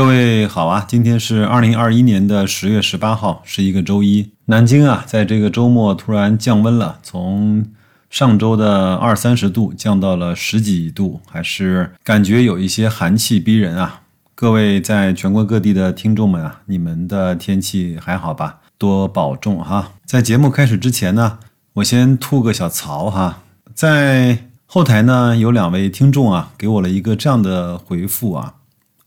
各位好啊，今天是二零二一年的十月十八号，是一个周一。南京啊，在这个周末突然降温了，从上周的二三十度降到了十几度，还是感觉有一些寒气逼人啊。各位在全国各地的听众们啊，你们的天气还好吧？多保重哈。在节目开始之前呢，我先吐个小槽哈，在后台呢有两位听众啊，给我了一个这样的回复啊，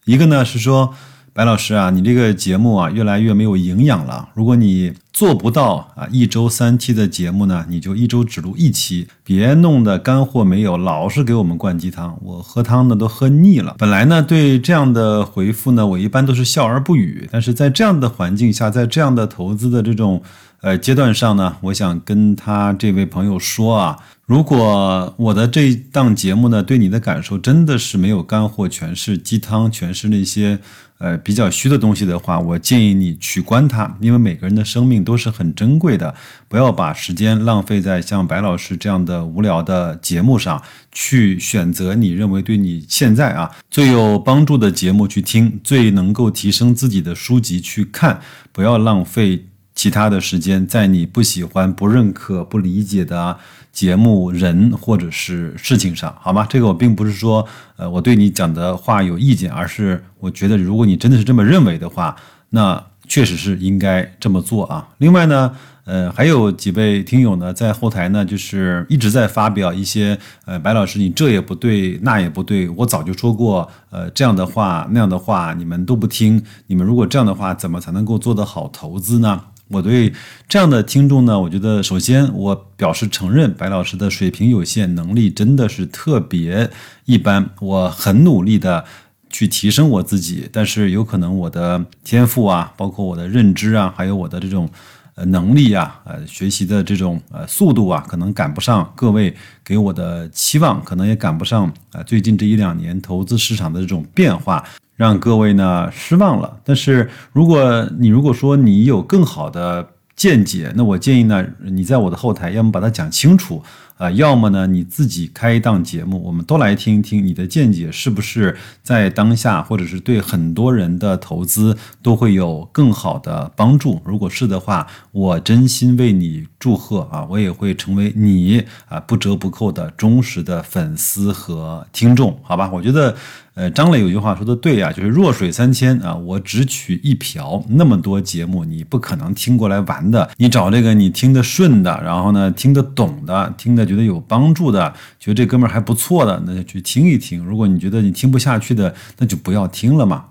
一个呢是说。白老师啊，你这个节目啊越来越没有营养了。如果你做不到啊一周三期的节目呢，你就一周只录一期，别弄得干货没有，老是给我们灌鸡汤，我喝汤呢都喝腻了。本来呢对这样的回复呢，我一般都是笑而不语。但是在这样的环境下，在这样的投资的这种呃阶段上呢，我想跟他这位朋友说啊，如果我的这一档节目呢对你的感受真的是没有干货，全是鸡汤，全是那些。呃，比较虚的东西的话，我建议你取关它，因为每个人的生命都是很珍贵的，不要把时间浪费在像白老师这样的无聊的节目上，去选择你认为对你现在啊最有帮助的节目去听，最能够提升自己的书籍去看，不要浪费。其他的时间，在你不喜欢、不认可、不理解的节目、人或者是事情上，好吗？这个我并不是说，呃，我对你讲的话有意见，而是我觉得，如果你真的是这么认为的话，那确实是应该这么做啊。另外呢，呃，还有几位听友呢，在后台呢，就是一直在发表一些，呃，白老师，你这也不对，那也不对，我早就说过，呃，这样的话那样的话，你们都不听，你们如果这样的话，怎么才能够做得好投资呢？我对这样的听众呢，我觉得首先我表示承认，白老师的水平有限，能力真的是特别一般。我很努力的去提升我自己，但是有可能我的天赋啊，包括我的认知啊，还有我的这种呃能力啊，呃学习的这种呃速度啊，可能赶不上各位给我的期望，可能也赶不上啊最近这一两年投资市场的这种变化。让各位呢失望了，但是如果你如果说你有更好的见解，那我建议呢，你在我的后台要么把它讲清楚。啊，要么呢，你自己开一档节目，我们都来听一听你的见解，是不是在当下，或者是对很多人的投资都会有更好的帮助？如果是的话，我真心为你祝贺啊！我也会成为你啊不折不扣的忠实的粉丝和听众，好吧？我觉得，呃，张磊有句话说的对呀，就是弱水三千啊，我只取一瓢。那么多节目，你不可能听过来玩的，你找这个你听得顺的，然后呢听得懂的，听得。觉得有帮助的，觉得这哥们儿还不错的，那就去听一听。如果你觉得你听不下去的，那就不要听了嘛。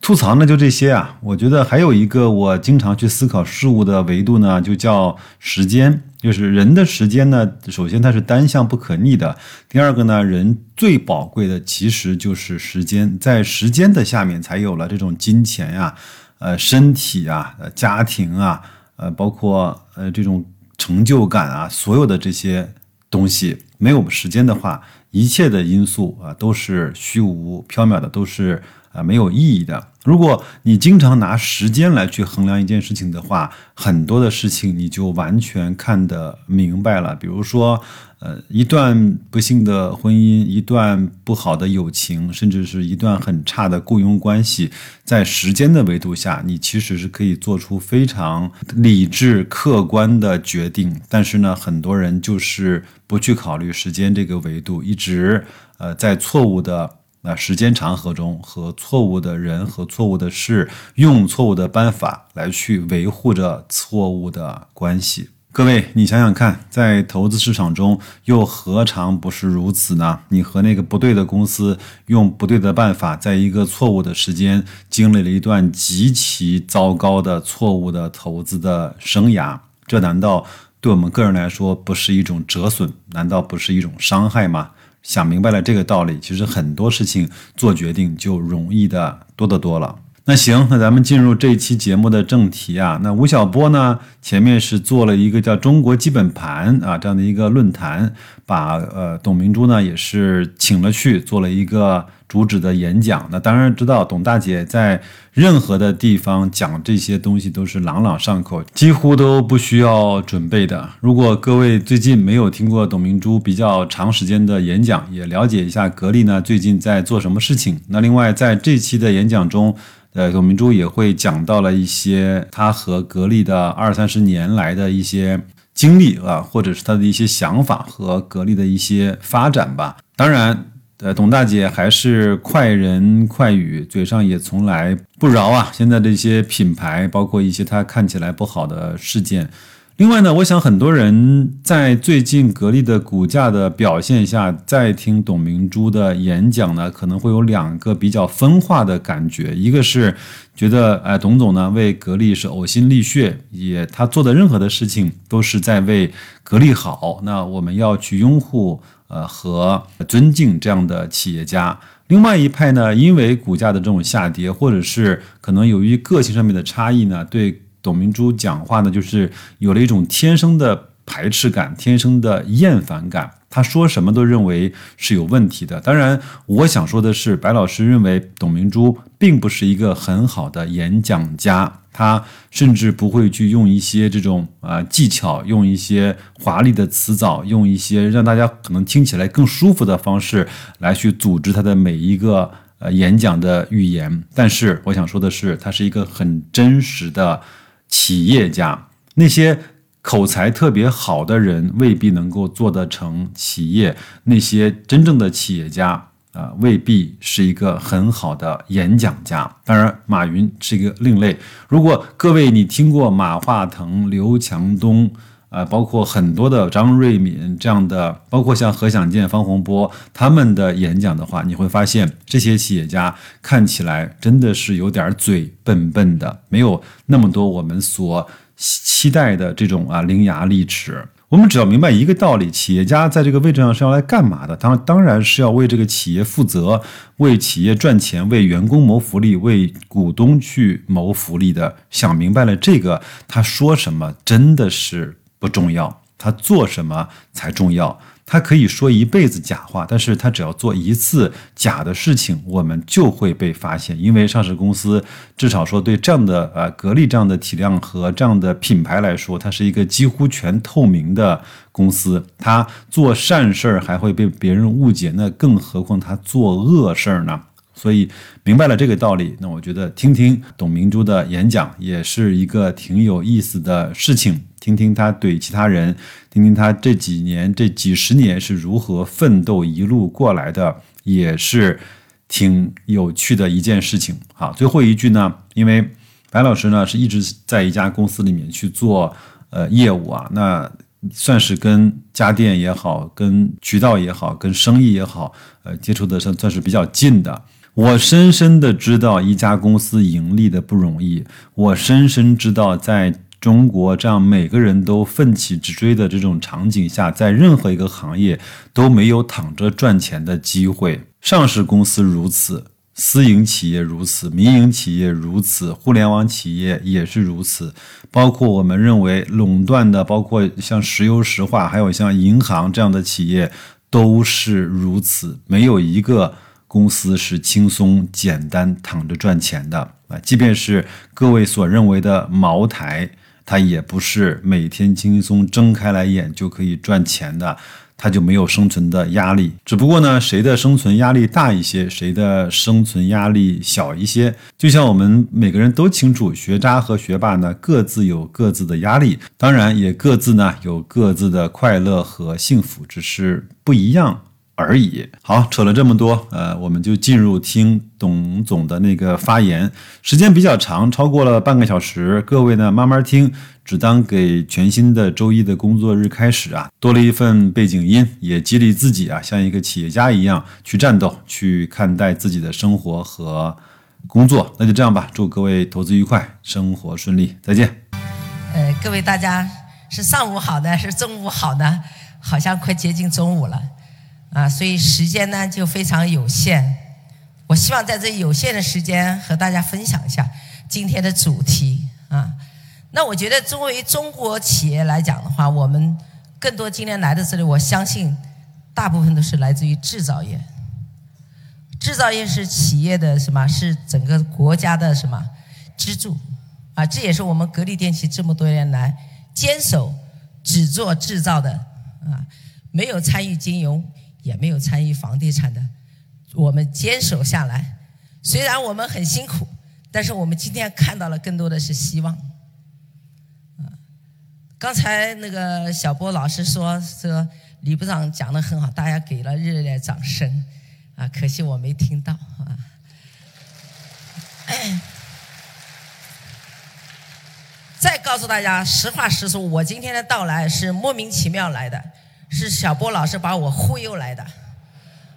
吐槽呢就这些啊。我觉得还有一个我经常去思考事物的维度呢，就叫时间。就是人的时间呢，首先它是单向不可逆的。第二个呢，人最宝贵的其实就是时间，在时间的下面才有了这种金钱呀、呃身体啊、呃家庭啊、呃包括呃这种成就感啊，所有的这些。东西没有时间的话，一切的因素啊都是虚无缥缈的，都是啊没有意义的。如果你经常拿时间来去衡量一件事情的话，很多的事情你就完全看得明白了。比如说。呃，一段不幸的婚姻，一段不好的友情，甚至是一段很差的雇佣关系，在时间的维度下，你其实是可以做出非常理智、客观的决定。但是呢，很多人就是不去考虑时间这个维度，一直呃在错误的那时间长河中，和错误的人和错误的事，用错误的办法来去维护着错误的关系。各位，你想想看，在投资市场中，又何尝不是如此呢？你和那个不对的公司，用不对的办法，在一个错误的时间，经历了一段极其糟糕的错误的投资的生涯，这难道对我们个人来说不是一种折损？难道不是一种伤害吗？想明白了这个道理，其实很多事情做决定就容易的多得多了。那行，那咱们进入这一期节目的正题啊。那吴晓波呢，前面是做了一个叫“中国基本盘”啊这样的一个论坛，把呃董明珠呢也是请了去做了一个主旨的演讲。那当然知道，董大姐在任何的地方讲这些东西都是朗朗上口，几乎都不需要准备的。如果各位最近没有听过董明珠比较长时间的演讲，也了解一下格力呢最近在做什么事情。那另外在这期的演讲中。呃，董明珠也会讲到了一些他和格力的二三十年来的一些经历啊，或者是他的一些想法和格力的一些发展吧。当然，呃，董大姐还是快人快语，嘴上也从来不饶啊。现在这些品牌，包括一些他看起来不好的事件。另外呢，我想很多人在最近格力的股价的表现下，再听董明珠的演讲呢，可能会有两个比较分化的感觉。一个是觉得，哎，董总呢为格力是呕心沥血，也他做的任何的事情都是在为格力好。那我们要去拥护，呃和尊敬这样的企业家。另外一派呢，因为股价的这种下跌，或者是可能由于个性上面的差异呢，对。董明珠讲话呢，就是有了一种天生的排斥感，天生的厌烦感。他说什么都认为是有问题的。当然，我想说的是，白老师认为董明珠并不是一个很好的演讲家，他甚至不会去用一些这种啊技巧，用一些华丽的词藻，用一些让大家可能听起来更舒服的方式来去组织他的每一个呃演讲的语言。但是，我想说的是，他是一个很真实的。企业家那些口才特别好的人未必能够做得成企业，那些真正的企业家啊，未必是一个很好的演讲家。当然，马云是一个另类。如果各位你听过马化腾、刘强东啊，包括很多的张瑞敏这样的，包括像何享健、方洪波他们的演讲的话，你会发现这些企业家看起来真的是有点嘴笨笨的，没有那么多我们所。期待的这种啊伶牙俐齿，我们只要明白一个道理：企业家在这个位置上是要来干嘛的？当当然是要为这个企业负责，为企业赚钱，为员工谋福利，为股东去谋福利的。想明白了这个，他说什么真的是不重要，他做什么才重要。他可以说一辈子假话，但是他只要做一次假的事情，我们就会被发现。因为上市公司至少说对这样的呃格力这样的体量和这样的品牌来说，它是一个几乎全透明的公司。他做善事儿还会被别人误解，那更何况他做恶事儿呢？所以明白了这个道理，那我觉得听听董明珠的演讲也是一个挺有意思的事情。听听他怼其他人，听听他这几年、这几十年是如何奋斗一路过来的，也是挺有趣的一件事情。好，最后一句呢，因为白老师呢是一直在一家公司里面去做呃业务啊，那算是跟家电也好、跟渠道也好、跟生意也好，呃，接触的算算是比较近的。我深深的知道一家公司盈利的不容易，我深深知道在。中国这样每个人都奋起直追的这种场景下，在任何一个行业都没有躺着赚钱的机会。上市公司如此，私营企业如此，民营企业如此，互联网企业也是如此。包括我们认为垄断的，包括像石油石化，还有像银行这样的企业都是如此。没有一个公司是轻松简单躺着赚钱的啊！即便是各位所认为的茅台。它也不是每天轻松睁开来眼就可以赚钱的，它就没有生存的压力。只不过呢，谁的生存压力大一些，谁的生存压力小一些。就像我们每个人都清楚，学渣和学霸呢各自有各自的压力，当然也各自呢有各自的快乐和幸福，只是不一样。而已。好，扯了这么多，呃，我们就进入听董总的那个发言，时间比较长，超过了半个小时。各位呢，慢慢听，只当给全新的周一的工作日开始啊，多了一份背景音，也激励自己啊，像一个企业家一样去战斗，去看待自己的生活和工作。那就这样吧，祝各位投资愉快，生活顺利，再见。呃，各位大家是上午好呢，是中午好呢？好像快接近中午了。啊，所以时间呢就非常有限。我希望在这有限的时间和大家分享一下今天的主题啊。那我觉得作为中国企业来讲的话，我们更多今天来的这里，我相信大部分都是来自于制造业。制造业是企业的什么？是整个国家的什么支柱？啊，这也是我们格力电器这么多年来坚守只做制造的啊，没有参与金融。也没有参与房地产的，我们坚守下来。虽然我们很辛苦，但是我们今天看到了更多的是希望。啊，刚才那个小波老师说说李部长讲的很好，大家给了热烈掌声，啊，可惜我没听到啊。再告诉大家，实话实说，我今天的到来是莫名其妙来的，是小波老师把我忽悠来的。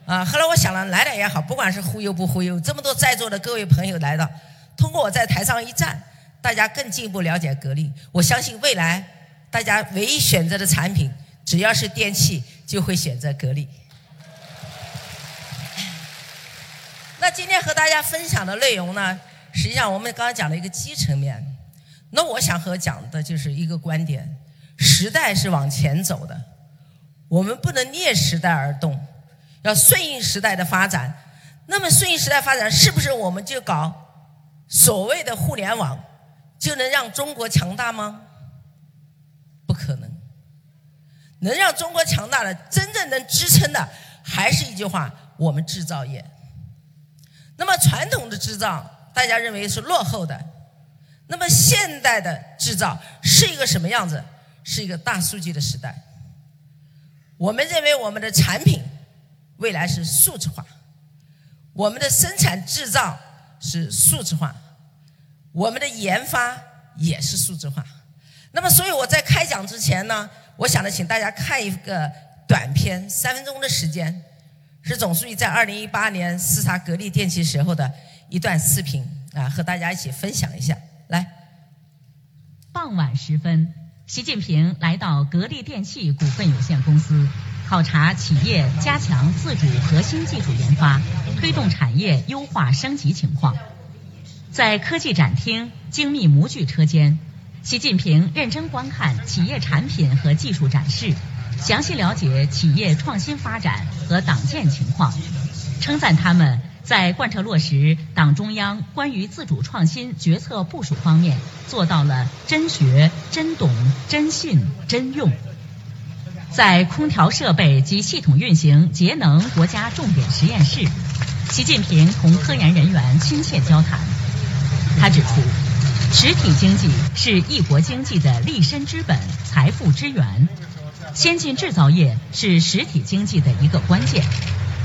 啊，后来我想了，来了也好，不管是忽悠不忽悠，这么多在座的各位朋友来到，通过我在台上一站，大家更进一步了解格力。我相信未来大家唯一选择的产品，只要是电器，就会选择格力。那今天和大家分享的内容呢，实际上我们刚刚讲了一个基层面。那我想和讲的就是一个观点：时代是往前走的，我们不能逆时代而动，要顺应时代的发展。那么顺应时代发展，是不是我们就搞所谓的互联网，就能让中国强大吗？不可能。能让中国强大的、真正能支撑的，还是一句话：我们制造业。那么传统的制造，大家认为是落后的。那么现代的制造是一个什么样子？是一个大数据的时代。我们认为我们的产品未来是数字化，我们的生产制造是数字化，我们的研发也是数字化。那么，所以我在开讲之前呢，我想着请大家看一个短片，三分钟的时间，是总书记在二零一八年视察格力电器时候的一段视频啊，和大家一起分享一下。来，傍晚时分，习近平来到格力电器股份有限公司，考察企业加强自主核心技术研发、推动产业优化升级情况。在科技展厅精密模具车间，习近平认真观看企业产品和技术展示，详细了解企业创新发展和党建情况，称赞他们。在贯彻落实党中央关于自主创新决策部署方面，做到了真学、真懂、真信、真用。在空调设备及系统运行节能国家重点实验室，习近平同科研人员亲切交谈。他指出，实体经济是一国经济的立身之本、财富之源，先进制造业是实体经济的一个关键。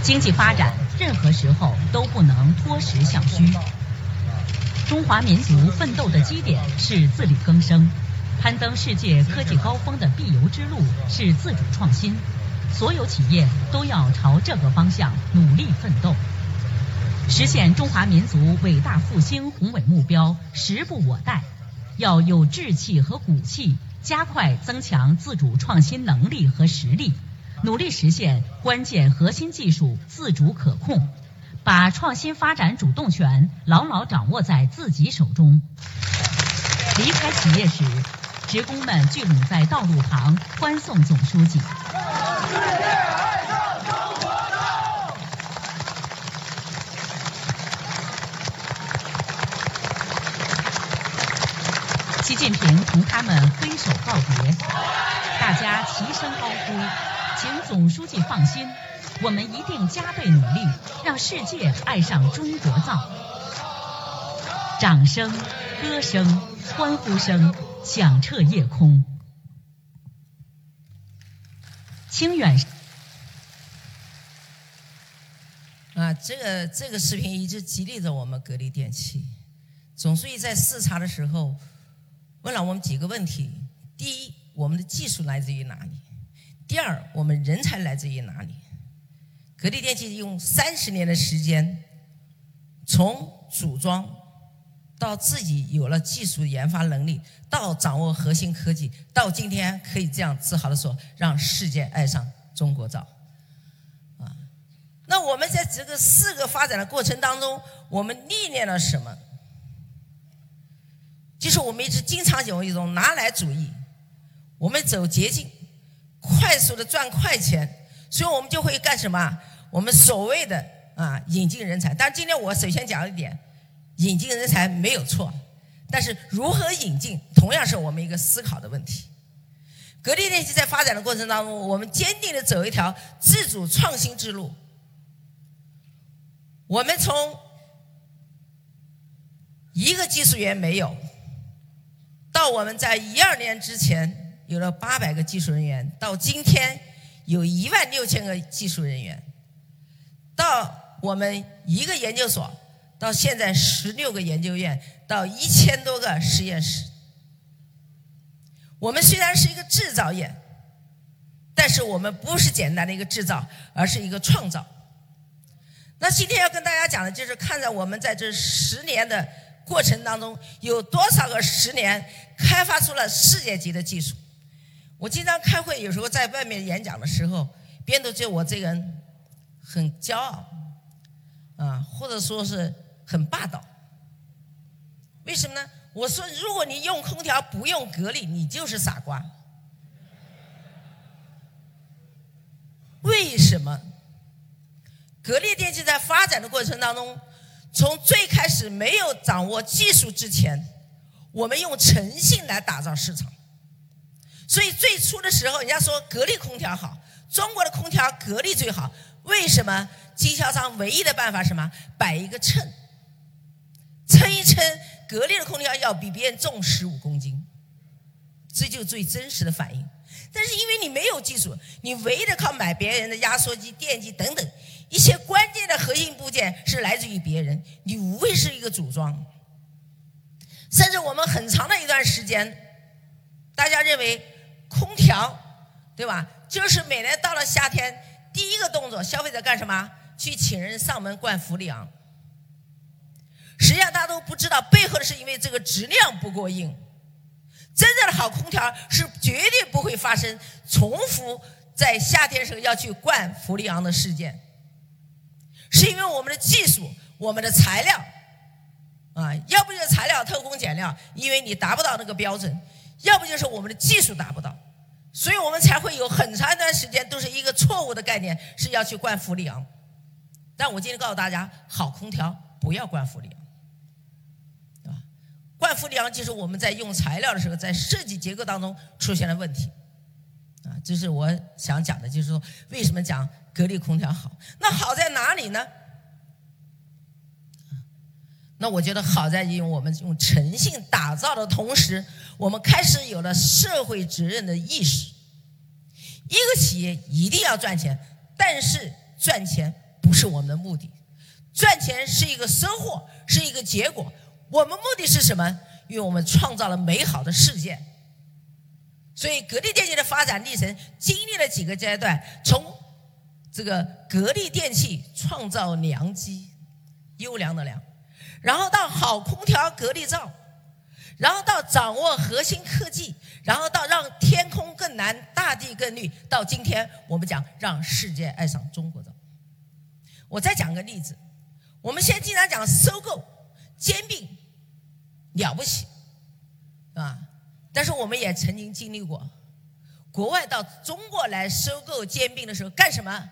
经济发展任何时候都不能脱实向虚。中华民族奋斗的基点是自力更生，攀登世界科技高峰的必由之路是自主创新。所有企业都要朝这个方向努力奋斗，实现中华民族伟大复兴宏伟目标，时不我待。要有志气和骨气，加快增强自主创新能力和实力。努力实现关键核心技术自主可控，把创新发展主动权牢牢掌握在自己手中。离开企业时，职工们聚拢在道路旁欢送总书记。习近平同他们挥手告别，大家齐声高呼。请总书记放心，我们一定加倍努力，让世界爱上中国造。掌声、歌声、欢呼声响彻夜空。清远啊，这个这个视频一直激励着我们格力电器。总书记在视察的时候问了我们几个问题：第一，我们的技术来自于哪里？第二，我们人才来自于哪里？格力电器用三十年的时间，从组装到自己有了技术研发能力，到掌握核心科技，到今天可以这样自豪的说，让世界爱上中国造。啊，那我们在这个四个发展的过程当中，我们历练了什么？就是我们一直经常有一种拿来主义，我们走捷径。快速的赚快钱，所以我们就会干什么？我们所谓的啊引进人才。但今天我首先讲一点，引进人才没有错，但是如何引进，同样是我们一个思考的问题。格力电器在发展的过程当中，我们坚定的走一条自主创新之路。我们从一个技术员没有。到我们在一二年之前有了八百个技术人员，到今天有一万六千个技术人员，到我们一个研究所，到现在十六个研究院，到一千多个实验室。我们虽然是一个制造业，但是我们不是简单的一个制造，而是一个创造。那今天要跟大家讲的就是，看在我们在这十年的过程当中，有多少个十年开发出了世界级的技术。我经常开会，有时候在外面演讲的时候，别人都觉得我这个人很骄傲，啊，或者说是很霸道。为什么呢？我说，如果你用空调不用格力，你就是傻瓜。为什么？格力电器在发展的过程当中，从最开始没有掌握技术之前，我们用诚信来打造市场。所以最初的时候，人家说格力空调好，中国的空调格力最好。为什么？经销商唯一的办法什么？摆一个秤，称一称，格力的空调要比别人重十五公斤，这就最真实的反应。但是因为你没有技术，你唯一的靠买别人的压缩机、电机等等。一些关键的核心部件是来自于别人，你无非是一个组装。甚至我们很长的一段时间，大家认为空调，对吧？就是每年到了夏天，第一个动作，消费者干什么？去请人上门灌氟利昂。实际上大家都不知道，背后的是因为这个质量不过硬。真正的好空调是绝对不会发生重复在夏天时候要去灌氟利昂的事件。是因为我们的技术，我们的材料，啊，要不就是材料偷工减料，因为你达不到那个标准；要不就是我们的技术达不到，所以我们才会有很长一段时间都是一个错误的概念，是要去灌氟利昂。但我今天告诉大家，好空调不要灌氟利昂，啊，灌氟利昂就是我们在用材料的时候，在设计结构当中出现了问题，啊，这是我想讲的，就是说为什么讲。格力空调好，那好在哪里呢？那我觉得好在于我们用诚信打造的同时，我们开始有了社会责任的意识。一个企业一定要赚钱，但是赚钱不是我们的目的，赚钱是一个收获，是一个结果。我们目的是什么？因为我们创造了美好的世界。所以，格力电器的发展历程经历了几个阶段，从这个格力电器创造良机，优良的良，然后到好空调格力造，然后到掌握核心科技，然后到让天空更蓝，大地更绿，到今天我们讲让世界爱上中国造。我再讲个例子，我们现在经常讲收购兼并，了不起，啊，但是我们也曾经经历过，国外到中国来收购兼并的时候干什么？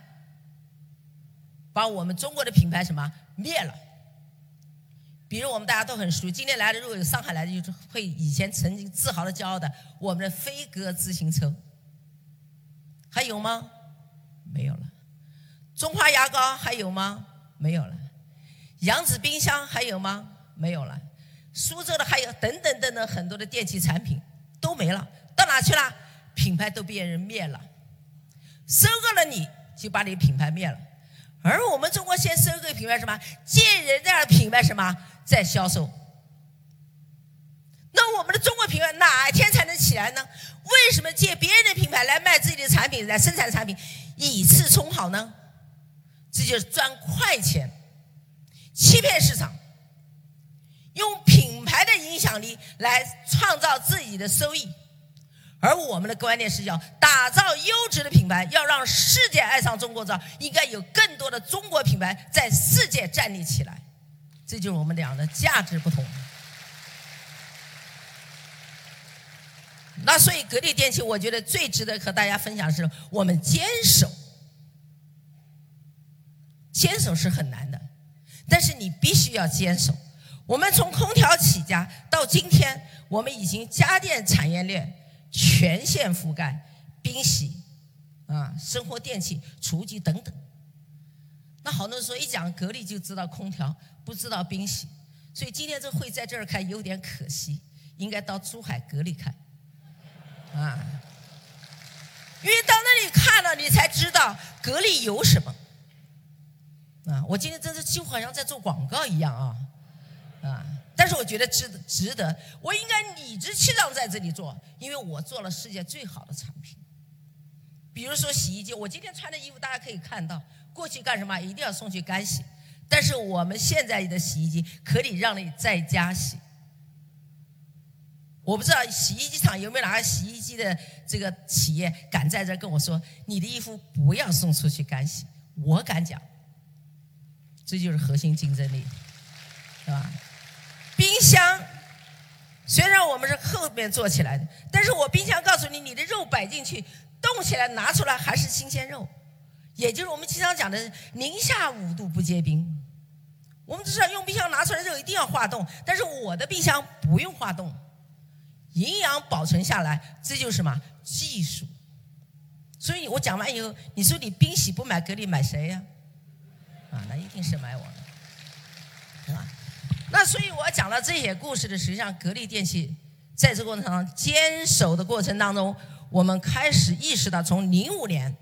把我们中国的品牌什么灭了？比如我们大家都很熟，今天来的如果有上海来的，就是会以前曾经自豪的、骄傲的我们的飞鸽自行车，还有吗？没有了。中华牙膏还有吗？没有了。扬子冰箱还有吗？没有了。苏州的还有等等等等很多的电器产品都没了，到哪去了？品牌都被人灭了，收购了你就把你品牌灭了。而我们中国先收购品牌什么？借人家的品牌什么在销售？那我们的中国品牌哪一天才能起来呢？为什么借别人的品牌来卖自己的产品，来生产产品，以次充好呢？这就是赚快钱，欺骗市场，用品牌的影响力来创造自己的收益。而我们的观念是要打造优质的品牌，要让世界爱上中国造，应该有更多的中国品牌在世界站立起来，这就是我们俩的价值不同。那所以格力电器，我觉得最值得和大家分享的是，我们坚守，坚守是很难的，但是你必须要坚守。我们从空调起家到今天，我们已经家电产业链。全线覆盖，冰洗，啊，生活电器、厨具等等。那好多人说一讲格力就知道空调，不知道冰洗。所以今天这会在这儿开有点可惜，应该到珠海格力看，啊，因为到那里看了，你才知道格力有什么。啊，我今天真是几乎好像在做广告一样啊，啊！但是我觉得值得，值得，我应该理直气壮在这里做，因为我做了世界最好的产品。比如说洗衣机，我今天穿的衣服大家可以看到，过去干什么一定要送去干洗，但是我们现在的洗衣机可以让你在家洗。我不知道洗衣机厂有没有哪个洗衣机的这个企业敢在这跟我说，你的衣服不要送出去干洗，我敢讲。这就是核心竞争力，是吧？冰箱虽然我们是后面做起来的，但是我冰箱告诉你，你的肉摆进去，冻起来拿出来还是新鲜肉，也就是我们经常讲的零下五度不结冰。我们知道用冰箱拿出来之后一定要化冻，但是我的冰箱不用化冻，营养保存下来，这就是什么技术？所以我讲完以后，你说你冰洗不买格力买谁呀？啊，那一定是买我的，是吧？那所以我讲了这些故事的，实际上格力电器在这个过程当中坚守的过程当中，我们开始意识到，从零五年，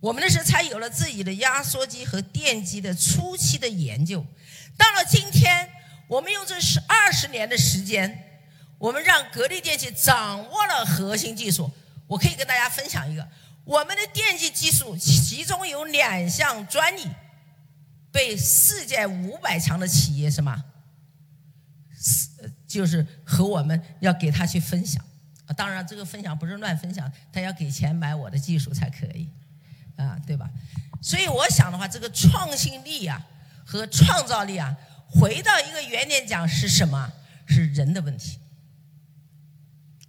我们那时才有了自己的压缩机和电机的初期的研究。到了今天，我们用这十二十年的时间，我们让格力电器掌握了核心技术。我可以跟大家分享一个，我们的电机技术其中有两项专利。被世界五百强的企业什么，就是和我们要给他去分享，当然这个分享不是乱分享，他要给钱买我的技术才可以，啊，对吧？所以我想的话，这个创新力啊和创造力啊，回到一个原点讲是什么？是人的问题。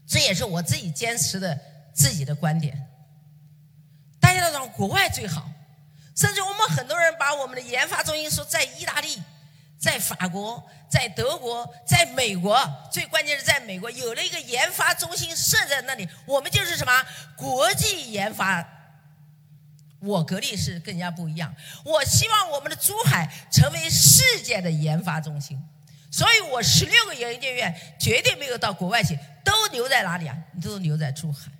这也是我自己坚持的自己的观点。大家都讲国外最好。甚至我们很多人把我们的研发中心说在意大利、在法国、在德国、在美国，最关键是在美国有了一个研发中心设在那里，我们就是什么国际研发。我格力是更加不一样，我希望我们的珠海成为世界的研发中心，所以我十六个研究院绝对没有到国外去，都留在哪里啊？都留在珠海。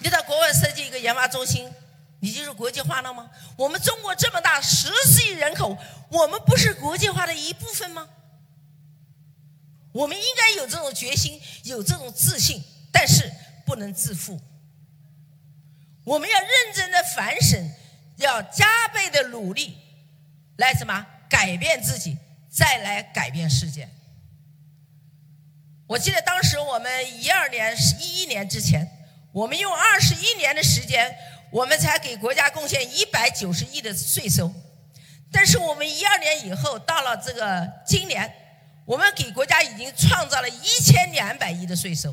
你到国外设计一个研发中心，你就是国际化了吗？我们中国这么大，十四亿人口，我们不是国际化的一部分吗？我们应该有这种决心，有这种自信，但是不能自负。我们要认真的反省，要加倍的努力，来什么改变自己，再来改变世界。我记得当时我们一二年、一一年之前。我们用二十一年的时间，我们才给国家贡献一百九十亿的税收。但是我们一二年以后，到了这个今年，我们给国家已经创造了一千两百亿的税收。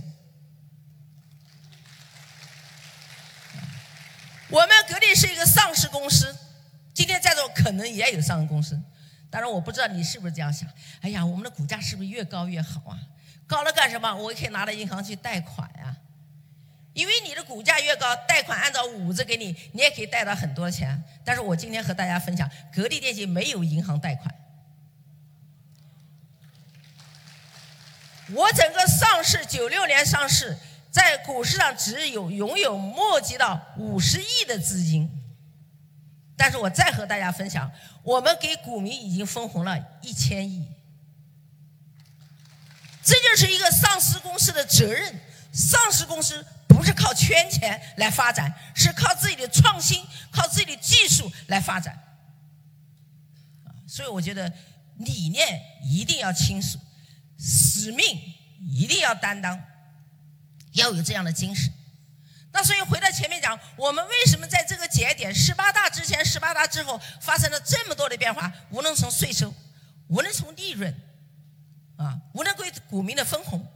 我们格力是一个上市公司，今天在座可能也有上市公司，当然我不知道你是不是这样想。哎呀，我们的股价是不是越高越好啊？高了干什么？我可以拿到银行去贷款呀。因为你的股价越高，贷款按照五折给你，你也可以贷到很多钱。但是我今天和大家分享，格力电器没有银行贷款。我整个上市九六年上市，在股市上只有拥有募集到五十亿的资金。但是我再和大家分享，我们给股民已经分红了一千亿。这就是一个上市公司的责任，上市公司。不是靠圈钱来发展，是靠自己的创新，靠自己的技术来发展。所以我觉得理念一定要清楚，使命一定要担当，要有这样的精神。那所以回到前面讲，我们为什么在这个节点，十八大之前、十八大之后发生了这么多的变化？无论从税收，无论从利润，啊，无论归股民的分红，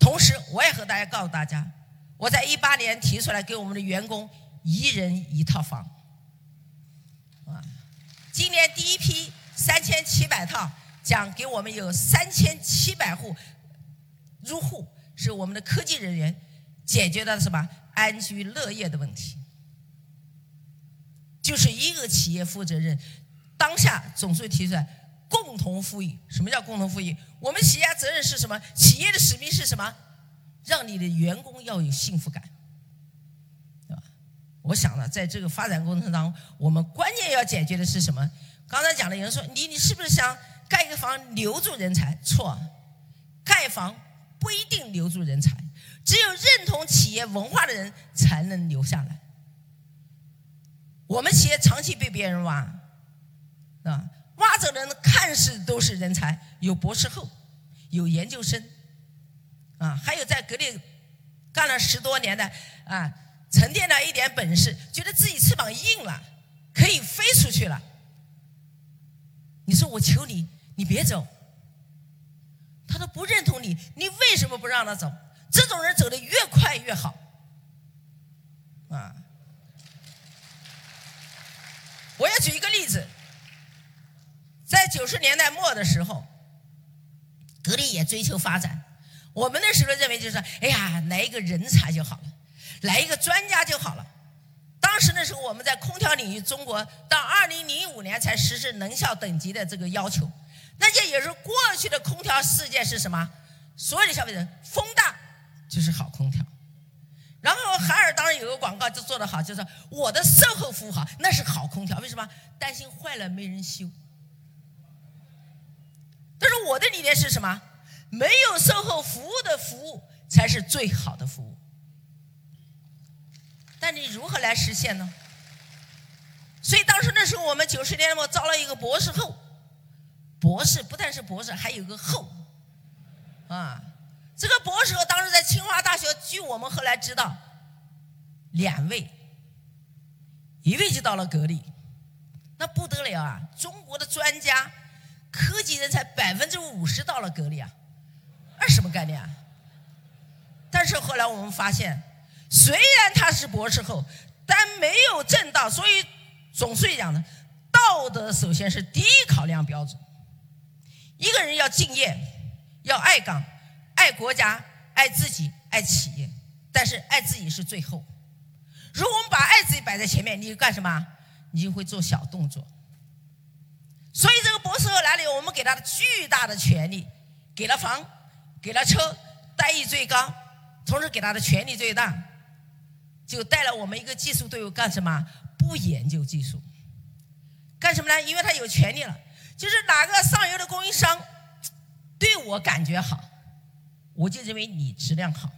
同时我也和大家告诉大家。我在一八年提出来给我们的员工一人一套房，啊，今年第一批三千七百套，讲给我们有三千七百户入户，是我们的科技人员解决的什么安居乐业的问题。就是一个企业负责任。当下总书记提出来，共同富裕。什么叫共同富裕？我们企业责任是什么？企业的使命是什么？让你的员工要有幸福感，对吧？我想呢，在这个发展过程当中，我们关键要解决的是什么？刚才讲了，有人说你你是不是想盖一个房留住人才？错，盖房不一定留住人才，只有认同企业文化的人才能留下来。我们企业长期被别人挖，啊，挖走的人看似都是人才，有博士后，有研究生，啊，还有在格力干了十多年的啊，沉淀了一点本事，觉得自己翅膀硬了，可以飞出去了。你说我求你，你别走。他都不认同你，你为什么不让他走？这种人走的越快越好。啊！我要举一个例子，在九十年代末的时候，格力也追求发展。我们那时候认为就是，哎呀，来一个人才就好了，来一个专家就好了。当时那时候，我们在空调领域，中国到二零零五年才实施能效等级的这个要求。那些也是过去的空调世界是什么？所有的消费者，风大就是好空调。然后海尔当然有个广告就做得好，就是我的售后服务好，那是好空调。为什么？担心坏了没人修。但是我的理念是什么？没有售后服务的服务才是最好的服务。但你如何来实现呢？所以当时那时候我们九十年代末招了一个博士后，博士不但是博士，还有个后，啊，这个博士后当时在清华大学，据我们后来知道，两位，一位就到了格力，那不得了啊！中国的专家、科技人才百分之五十到了格力啊，那什么概念啊？但是后来我们发现。虽然他是博士后，但没有正道，所以总书记讲的，道德首先是第一考量标准。一个人要敬业，要爱岗，爱国家，爱自己，爱企业，但是爱自己是最后。如果我们把爱自己摆在前面，你干什么？你就会做小动作。所以这个博士后来了以后，我们给他的巨大的权利，给了房，给了车，待遇最高，同时给他的权利最大。就带了我们一个技术队伍干什么？不研究技术，干什么呢？因为他有权利了，就是哪个上游的供应商对我感觉好，我就认为你质量好。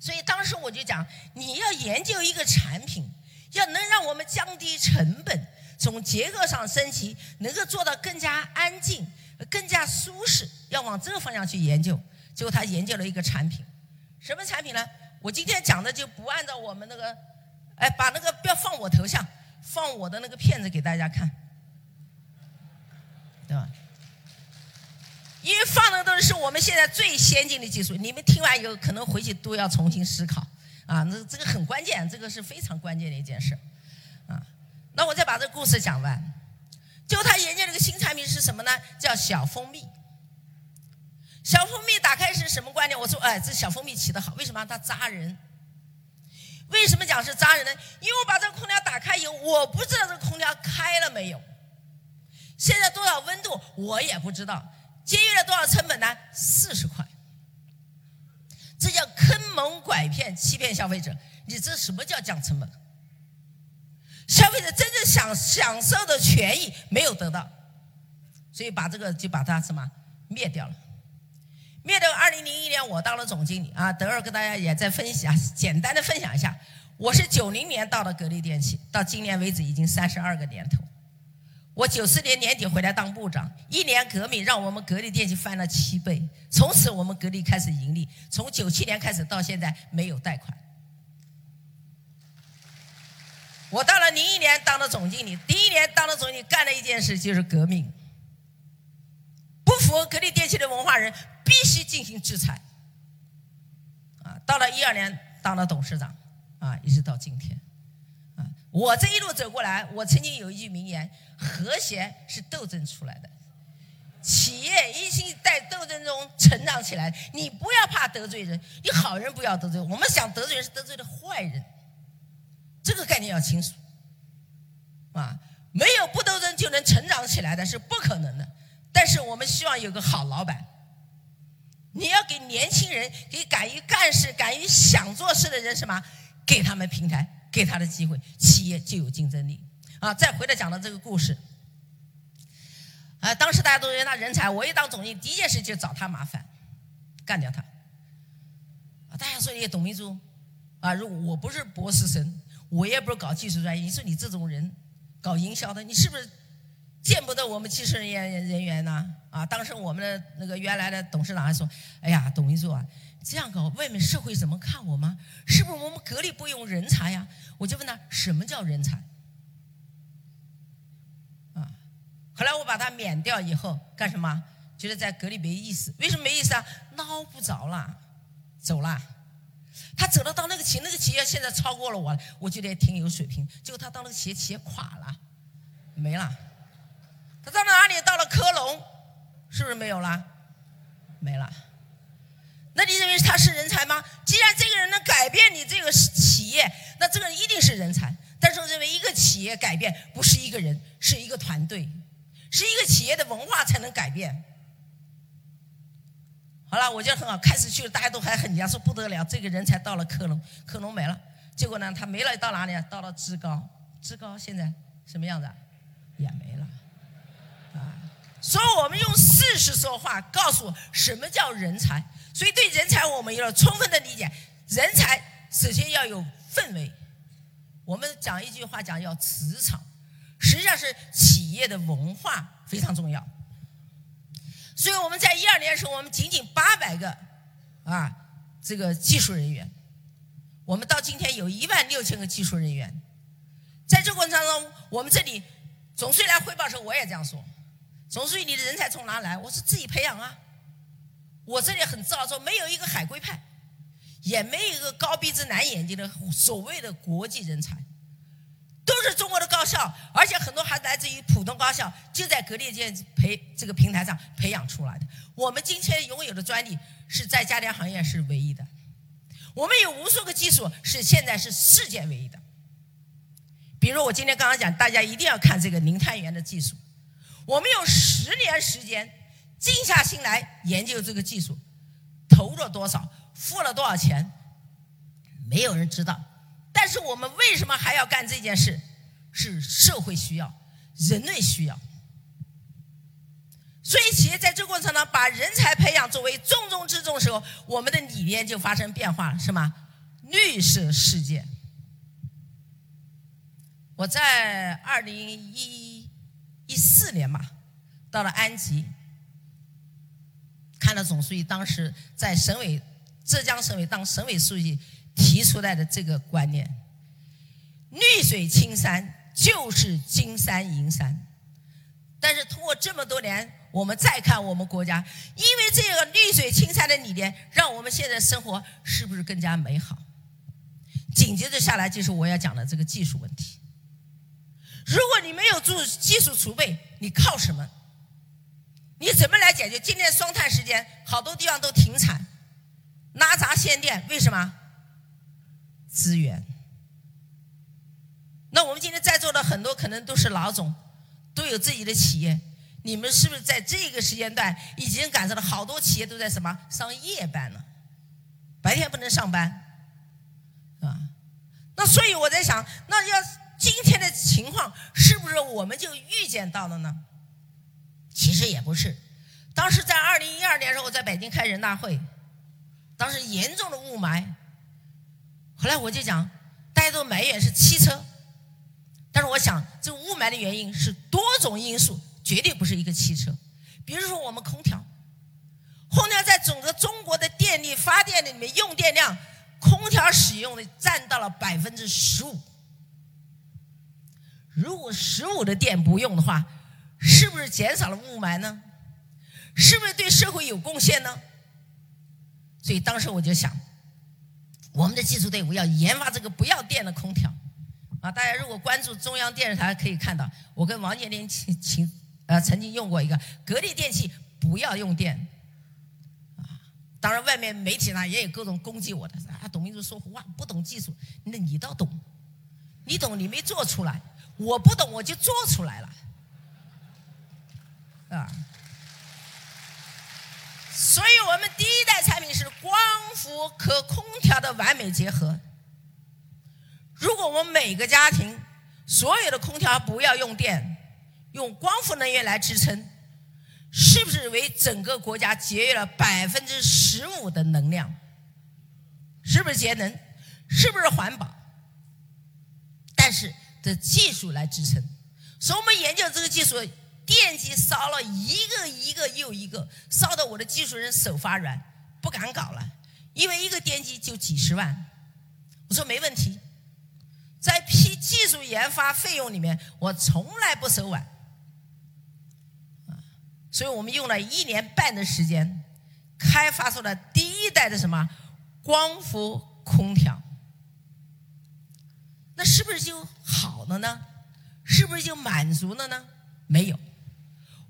所以当时我就讲，你要研究一个产品，要能让我们降低成本，从结构上升级，能够做到更加安静、更加舒适，要往这个方向去研究。结果他研究了一个产品，什么产品呢？我今天讲的就不按照我们那个，哎，把那个不要放我头像，放我的那个片子给大家看，对吧？因为放的都是我们现在最先进的技术，你们听完以后可能回去都要重新思考啊。那这个很关键，这个是非常关键的一件事啊。那我再把这个故事讲完，就他研究这个新产品是什么呢？叫小蜂蜜。小蜂蜜打开是什么观点？我说，哎，这小蜂蜜起得好，为什么？它扎人。为什么讲是扎人呢？因为我把这个空调打开以后，我不知道这个空调开了没有，现在多少温度我也不知道，节约了多少成本呢？四十块。这叫坑蒙拐骗，欺骗消费者。你这什么叫降成本？消费者真正想享受的权益没有得到，所以把这个就把它什么灭掉了。灭掉。二零零一年，我当了总经理啊。德尔跟大家也在分享，简单的分享一下。我是九零年到的格力电器，到今年为止已经三十二个年头。我九四年年底回来当部长，一年革命让我们格力电器翻了七倍，从此我们格力开始盈利。从九七年开始到现在没有贷款。我到了零一年当了总经理，第一年当了总经理干了一件事就是革命，不符合格力电器的文化人。必须进行制裁，啊，到了一二年当了董事长，啊，一直到今天，我这一路走过来，我曾经有一句名言：和谐是斗争出来的，企业一心在斗争中成长起来。你不要怕得罪人，你好人不要得罪。我们想得罪人是得罪的坏人，这个概念要清楚，啊，没有不斗争就能成长起来的是不可能的。但是我们希望有个好老板，你要给年轻人，给敢于干事、敢于想做事的人什么？给他们平台，给他的机会，企业就有竞争力。啊，再回来讲到这个故事，啊，当时大家都觉得他人才，我一当总经理，第一件事就找他麻烦，干掉他。啊，大家说你董明珠，啊，如果我不是博士生，我也不是搞技术专业，你说你这种人，搞营销的，你是不是见不得我们技术人员人员呢？啊，当时我们的那个原来的董事长还说，哎呀，董明珠啊。这样搞，外面社会怎么看我吗？是不是我们格力不用人才呀？我就问他什么叫人才？啊，后来我把他免掉以后干什么？觉得在格力没意思。为什么没意思啊？捞不着了，走了。他走了到那个企，那个企业现在超过了我，我觉得也挺有水平。结果他到那个企业，企业垮了，没了。他到了哪里？到了科隆，是不是没有了？没了。那你认为他是人才吗？既然这个人能改变你这个企业，那这个人一定是人才。但是我认为一个企业改变不是一个人，是一个团队，是一个企业的文化才能改变。好了，我觉得很好。开始去了，大家都还很惊讶，说不得了，这个人才到了科隆，科隆没了。结果呢，他没了，到哪里啊？到了职高，职高现在什么样子？也没了。所以我们用事实说话，告诉我什么叫人才。所以，对人才，我们有了充分的理解。人才首先要有氛围。我们讲一句话，讲要磁场，实际上是企业的文化非常重要。所以我们在一二年的时候，我们仅仅八百个啊这个技术人员，我们到今天有一万六千个技术人员。在这过程当中，我们这里总书记来汇报的时候，我也这样说：总书记，你的人才从哪来？我是自己培养啊。我这里很自豪说，没有一个海归派，也没有一个高鼻子蓝眼睛的所谓的国际人才，都是中国的高校，而且很多还来自于普通高校，就在格力电培这个平台上培养出来的。我们今天拥有的专利是在家电行业是唯一的，我们有无数个技术是现在是世界唯一的。比如我今天刚刚讲，大家一定要看这个零碳源的技术，我们用十年时间。静下心来研究这个技术，投了多少，付了多少钱，没有人知道。但是我们为什么还要干这件事？是社会需要，人类需要。所以企业在这过程中把人才培养作为重中之重的时候，我们的理念就发生变化了，是吗？绿色世界。我在二零一一四年吧，到了安吉。看到总书记当时在省委、浙江省委当省委书记提出来的这个观念：绿水青山就是金山银山。但是通过这么多年，我们再看我们国家，因为这个绿水青山的理念，让我们现在生活是不是更加美好？紧接着下来就是我要讲的这个技术问题。如果你没有做技术储备，你靠什么？你怎么来解决今天双碳时间？好多地方都停产，拉闸限电，为什么？资源。那我们今天在座的很多可能都是老总，都有自己的企业，你们是不是在这个时间段已经感受到好多企业都在什么上夜班了？白天不能上班，啊？那所以我在想，那要今天的情况，是不是我们就预见到了呢？其实也不是，当时在二零一二年的时候，我在北京开人大会，当时严重的雾霾。后来我就讲，大家都埋怨是汽车，但是我想，这雾霾的原因是多种因素，绝对不是一个汽车。比如说我们空调，空调在整个中国的电力发电里面用电量，空调使用的占到了百分之十五。如果十五的电不用的话，是不是减少了雾霾呢？是不是对社会有贡献呢？所以当时我就想，我们的技术队伍要研发这个不要电的空调。啊，大家如果关注中央电视台可以看到，我跟王健林请请呃曾经用过一个格力电器不要用电。啊，当然外面媒体呢也有各种攻击我的，啊，董明珠说胡话不懂技术，那你倒懂，你懂你没做出来。我不懂，我就做出来了，啊。所以我们第一代产品是光伏和空调的完美结合。如果我们每个家庭所有的空调不要用电，用光伏能源来支撑，是不是为整个国家节约了百分之十五的能量？是不是节能？是不是环保？但是的技术来支撑，所以我们研究这个技术。电机烧了一个一个又一个，烧的我的技术人手发软，不敢搞了，因为一个电机就几十万。我说没问题，在批技术研发费用里面，我从来不手软。所以我们用了一年半的时间，开发出了第一代的什么光伏空调。那是不是就好了呢？是不是就满足了呢？没有。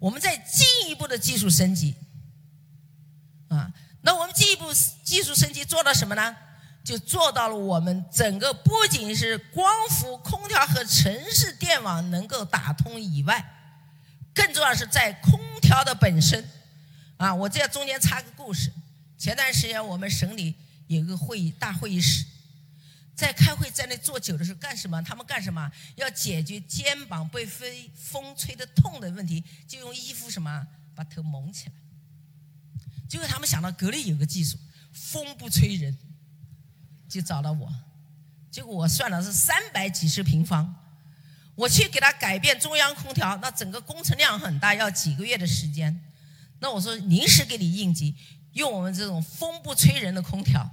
我们在进一步的技术升级，啊，那我们进一步技术升级做到什么呢？就做到了我们整个不仅是光伏、空调和城市电网能够打通以外，更重要是在空调的本身，啊，我这中间插个故事。前段时间我们省里有一个会议大会议室。在开会，在那坐久的时候干什么？他们干什么？要解决肩膀被风风吹得痛的问题，就用衣服什么把头蒙起来。结果他们想到格力有个技术，风不吹人，就找到我。结果我算了是三百几十平方，我去给他改变中央空调，那整个工程量很大，要几个月的时间。那我说临时给你应急，用我们这种风不吹人的空调。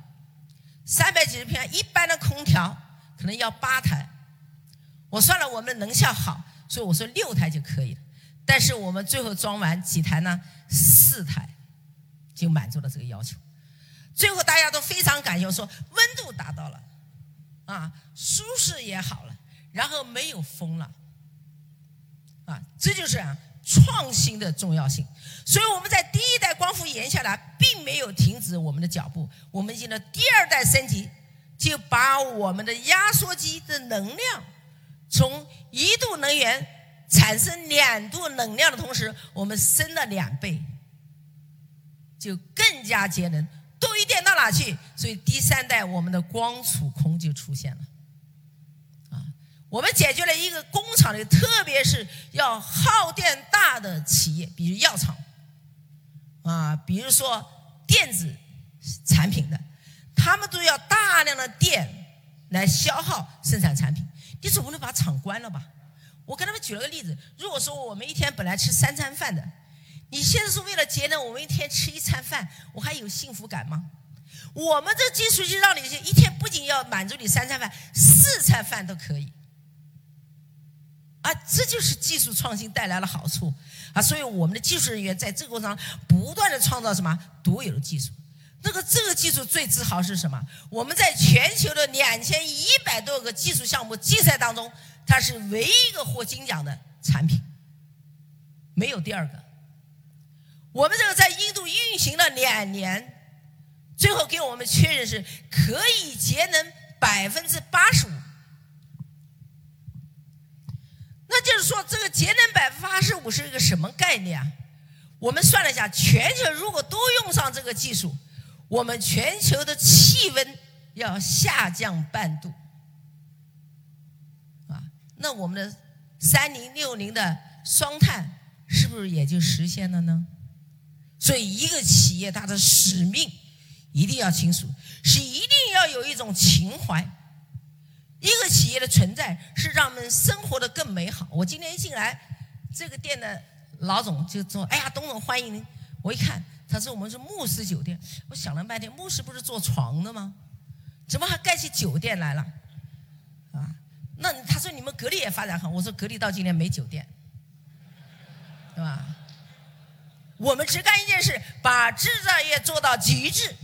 三百几十平，一般的空调可能要八台，我算了，我们能效好，所以我说六台就可以了。但是我们最后装完几台呢？四台就满足了这个要求。最后大家都非常感谢，说温度达到了，啊，舒适也好了，然后没有风了，啊，这就是啊。创新的重要性，所以我们在第一代光伏研下来，并没有停止我们的脚步。我们进了第二代升级，就把我们的压缩机的能量，从一度能源产生两度能量的同时，我们升了两倍，就更加节能。多一电到哪去？所以第三代我们的光储空就出现了。我们解决了一个工厂的，特别是要耗电大的企业，比如药厂，啊，比如说电子产品的，他们都要大量的电来消耗生产产品。你总不能把厂关了吧？我跟他们举了个例子：如果说我们一天本来吃三餐饭的，你现在是为了节能，我们一天吃一餐饭，我还有幸福感吗？我们这技术就让你一天不仅要满足你三餐饭，四餐饭都可以。啊，这就是技术创新带来了好处啊！所以我们的技术人员在这个过程中不断的创造什么独有的技术。那个这个技术最自豪是什么？我们在全球的两千一百多个技术项目竞赛当中，它是唯一一个获金奖的产品，没有第二个。我们这个在印度运行了两年，最后给我们确认是可以节能百分之八十五。那就是说，这个节能百分之八十五是一个什么概念啊？我们算了一下，全球如果都用上这个技术，我们全球的气温要下降半度，啊，那我们的三零六零的双碳是不是也就实现了呢？所以，一个企业它的使命一定要清楚，是一定要有一种情怀。一个企业的存在是让我们生活的更美好。我今天一进来，这个店的老总就说：“哎呀，董总欢迎您。”我一看，他说：“我们是牧师酒店。”我想了半天，牧师不是做床的吗？怎么还盖起酒店来了？啊？那他说：“你们格力也发展好。”我说：“格力到今天没酒店，对吧？我们只干一件事，把制造业做到极致。”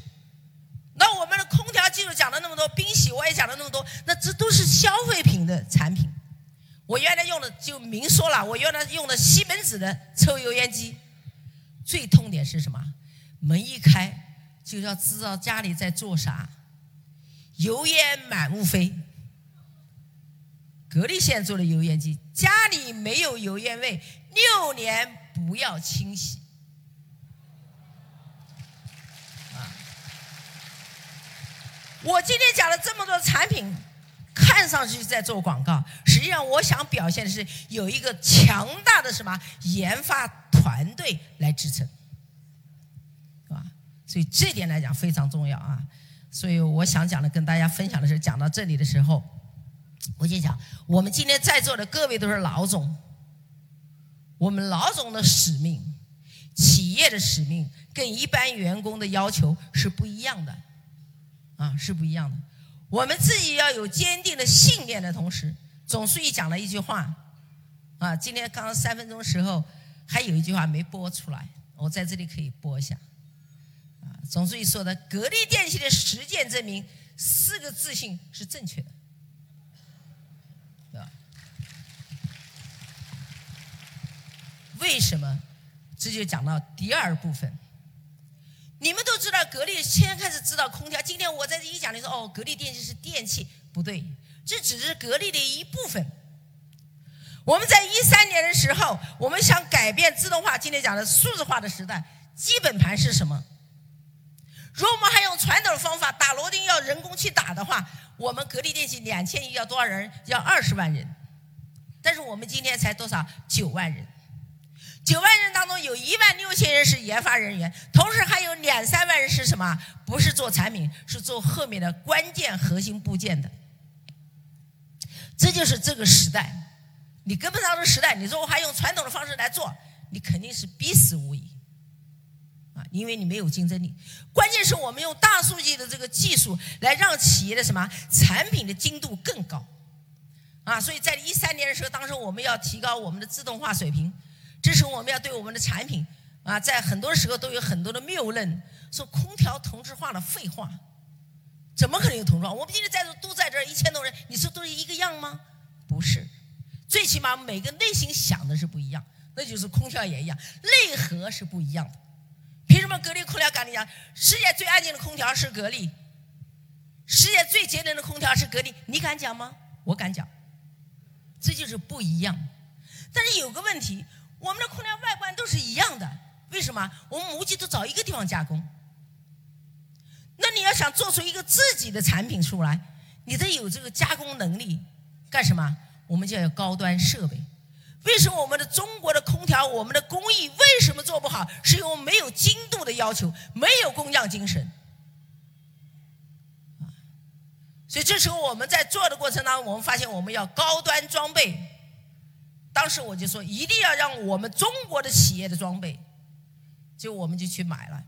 那我们的空调技术讲了那么多，冰洗我也讲了那么多，那这都是消费品的产品。我原来用的就明说了，我原来用的西门子的抽油烟机，最痛点是什么？门一开就要知道家里在做啥，油烟满屋飞。格力现在做的油烟机，家里没有油烟味，六年不要清洗。我今天讲了这么多产品，看上去在做广告，实际上我想表现的是有一个强大的什么研发团队来支撑，是吧？所以这点来讲非常重要啊。所以我想讲的跟大家分享的是，讲到这里的时候。我就讲，我们今天在座的各位都是老总，我们老总的使命，企业的使命跟一般员工的要求是不一样的，啊，是不一样的。我们自己要有坚定的信念的同时，总书记讲了一句话，啊，今天刚刚三分钟时候还有一句话没播出来，我在这里可以播一下，啊，总书记说的，格力电器的实践证明四个自信是正确的。为什么？这就讲到第二部分。你们都知道，格力先开始制造空调。今天我在这一讲，你说哦，格力电器是电器，不对，这只是格力的一部分。我们在一三年的时候，我们想改变自动化，今天讲的数字化的时代，基本盘是什么？如果我们还用传统的方法打螺钉，要人工去打的话，我们格力电器两千亿要多少人？要二十万人。但是我们今天才多少？九万人。九万人当中有一万六千人是研发人员，同时还有两三万人是什么？不是做产品，是做后面的关键核心部件的。这就是这个时代，你跟不上这个时代。你说我还用传统的方式来做，你肯定是必死无疑啊！因为你没有竞争力。关键是我们用大数据的这个技术来让企业的什么产品的精度更高啊！所以在一三年的时候，当时我们要提高我们的自动化水平。这时候我们要对我们的产品啊，在很多时候都有很多的谬论，说空调同质化的废话，怎么可能有同质化？我们今天在座都在这儿一千多人，你说都是一个样吗？不是，最起码每个内心想的是不一样，那就是空调也一样，内核是不一样的。凭什么格力空调敢讲世界最安静的空调是格力，世界最节能的空调是格力？你敢讲吗？我敢讲，这就是不一样。但是有个问题。我们的空调外观都是一样的，为什么？我们模具都找一个地方加工。那你要想做出一个自己的产品出来，你得有这个加工能力。干什么？我们就要有高端设备。为什么我们的中国的空调，我们的工艺为什么做不好？是因为没有精度的要求，没有工匠精神。所以这时候我们在做的过程当中，我们发现我们要高端装备。当时我就说，一定要让我们中国的企业的装备，就我们就去买了，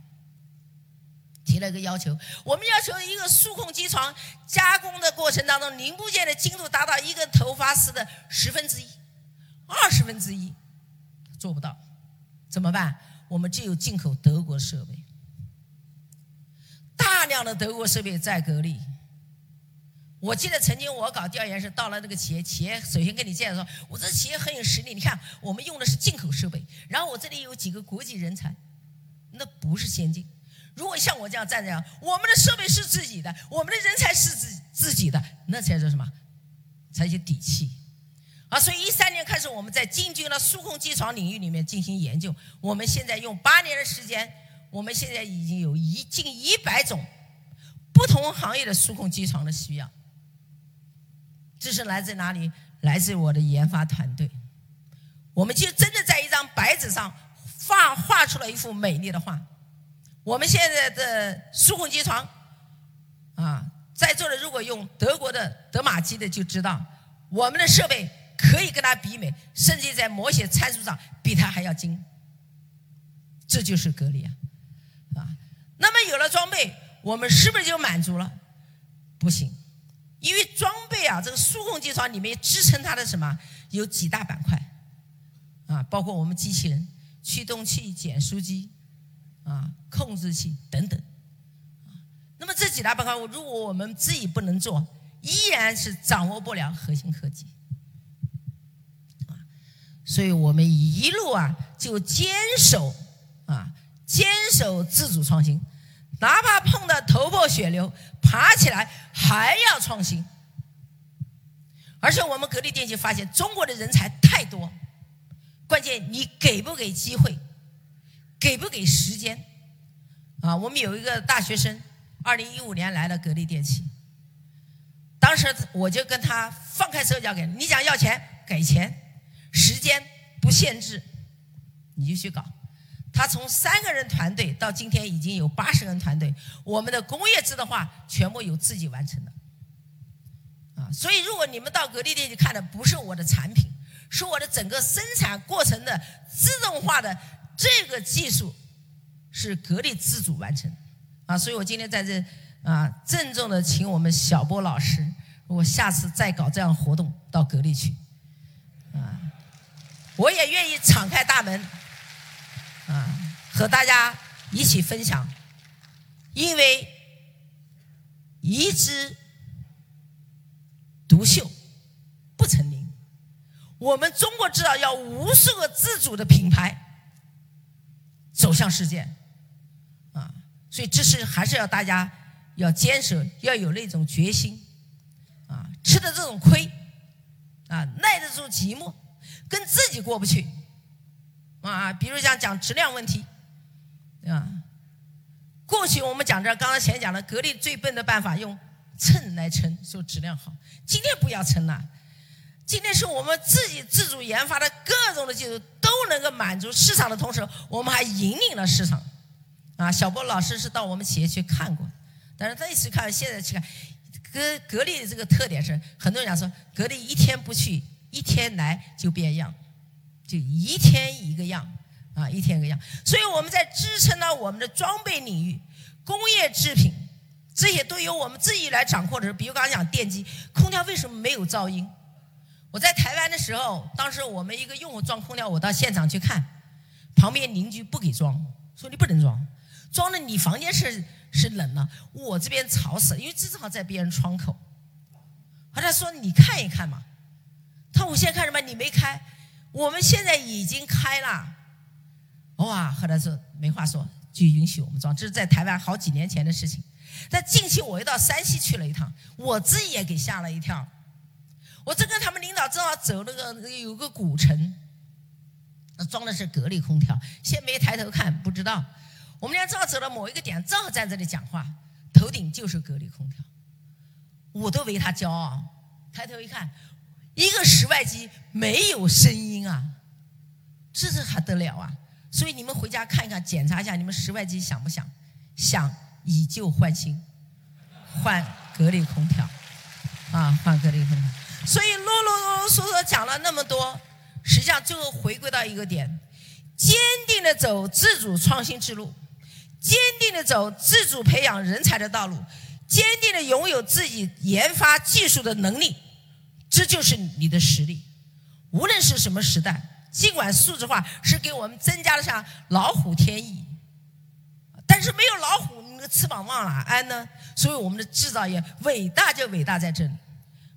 提了一个要求，我们要求一个数控机床加工的过程当中，零部件的精度达到一个头发丝的十分之一、二十分之一，做不到，怎么办？我们就有进口德国设备，大量的德国设备在格力。我记得曾经我搞调研时，到了那个企业，企业首先跟你介绍说，我这企业很有实力。你看，我们用的是进口设备，然后我这里有几个国际人才，那不是先进。如果像我这样站着，我们的设备是自己的，我们的人才是自自己的，那才叫什么？才叫底气。啊，所以一三年开始，我们在进军了数控机床领域里面进行研究。我们现在用八年的时间，我们现在已经有一近一百种不同行业的数控机床的需要。这是来自哪里？来自我的研发团队。我们就真的在一张白纸上画画出了一幅美丽的画。我们现在的数控机床，啊，在座的如果用德国的德玛机的就知道，我们的设备可以跟它比美，甚至在某些参数上比它还要精。这就是格力啊，啊。那么有了装备，我们是不是就满足了？不行。因为装备啊，这个数控机床里面支撑它的什么？有几大板块，啊，包括我们机器人、驱动器、减速机，啊，控制器等等，那么这几大板块，如果我们自己不能做，依然是掌握不了核心科技，所以我们一路啊就坚守啊，坚守自主创新。哪怕碰到头破血流，爬起来还要创新。而且我们格力电器发现，中国的人才太多，关键你给不给机会，给不给时间？啊，我们有一个大学生，二零一五年来了格力电器，当时我就跟他放开手脚给你想要钱给钱，时间不限制，你就去搞。他从三个人团队到今天已经有八十人团队，我们的工业自动化全部由自己完成的。啊，所以如果你们到格力店去看的不是我的产品，是我的整个生产过程的自动化的这个技术，是格力自主完成。啊，所以我今天在这啊，郑重的请我们小波老师，我下次再搞这样活动到格力去，啊，我也愿意敞开大门。啊，和大家一起分享，因为一枝独秀不成林。我们中国制造要无数个自主的品牌走向世界，啊，所以这是还是要大家要坚守，要有那种决心，啊，吃的这种亏，啊，耐得住寂寞，跟自己过不去。啊，比如讲讲质量问题，啊，过去我们讲这，刚刚前讲了，格力最笨的办法用称来称，说质量好。今天不要称了，今天是我们自己自主研发的各种的技术都能够满足市场的同时，我们还引领了市场。啊，小波老师是到我们企业去看过，但是这一次看，现在去看，格格力的这个特点是，很多人讲说，格力一天不去，一天来就变样。就一天一个样，啊，一天一个样。所以我们在支撑到我们的装备领域、工业制品，这些都由我们自己来掌控的时候。比如刚才讲电机、空调为什么没有噪音？我在台湾的时候，当时我们一个用户装空调，我到现场去看，旁边邻居不给装，说你不能装，装了你房间是是冷了，我这边吵死了，因为这正好在别人窗口。后来说你看一看嘛，他我现在看什么？你没开。我们现在已经开了，哇！后来说没话说，就允许我们装。这是在台湾好几年前的事情。但近期，我又到山西去了一趟，我自己也给吓了一跳。我正跟他们领导正好走那个有个古城，装的是格力空调，先没抬头看，不知道。我们俩正好走到某一个点，正好在这里讲话，头顶就是格力空调，我都为他骄傲。抬头一看。一个室外机没有声音啊，这是还得了啊？所以你们回家看一看，检查一下你们室外机响不响？响，以旧换新，换格力空调，啊，换格力空调。所以啰啰啰嗦嗦讲了那么多，实际上最后回归到一个点：坚定的走自主创新之路，坚定的走自主培养人才的道路，坚定的拥有自己研发技术的能力。这就是你的实力，无论是什么时代，尽管数字化是给我们增加了像老虎添翼，但是没有老虎，你的翅膀往哪安呢？所以我们的制造业伟大就伟大在这里，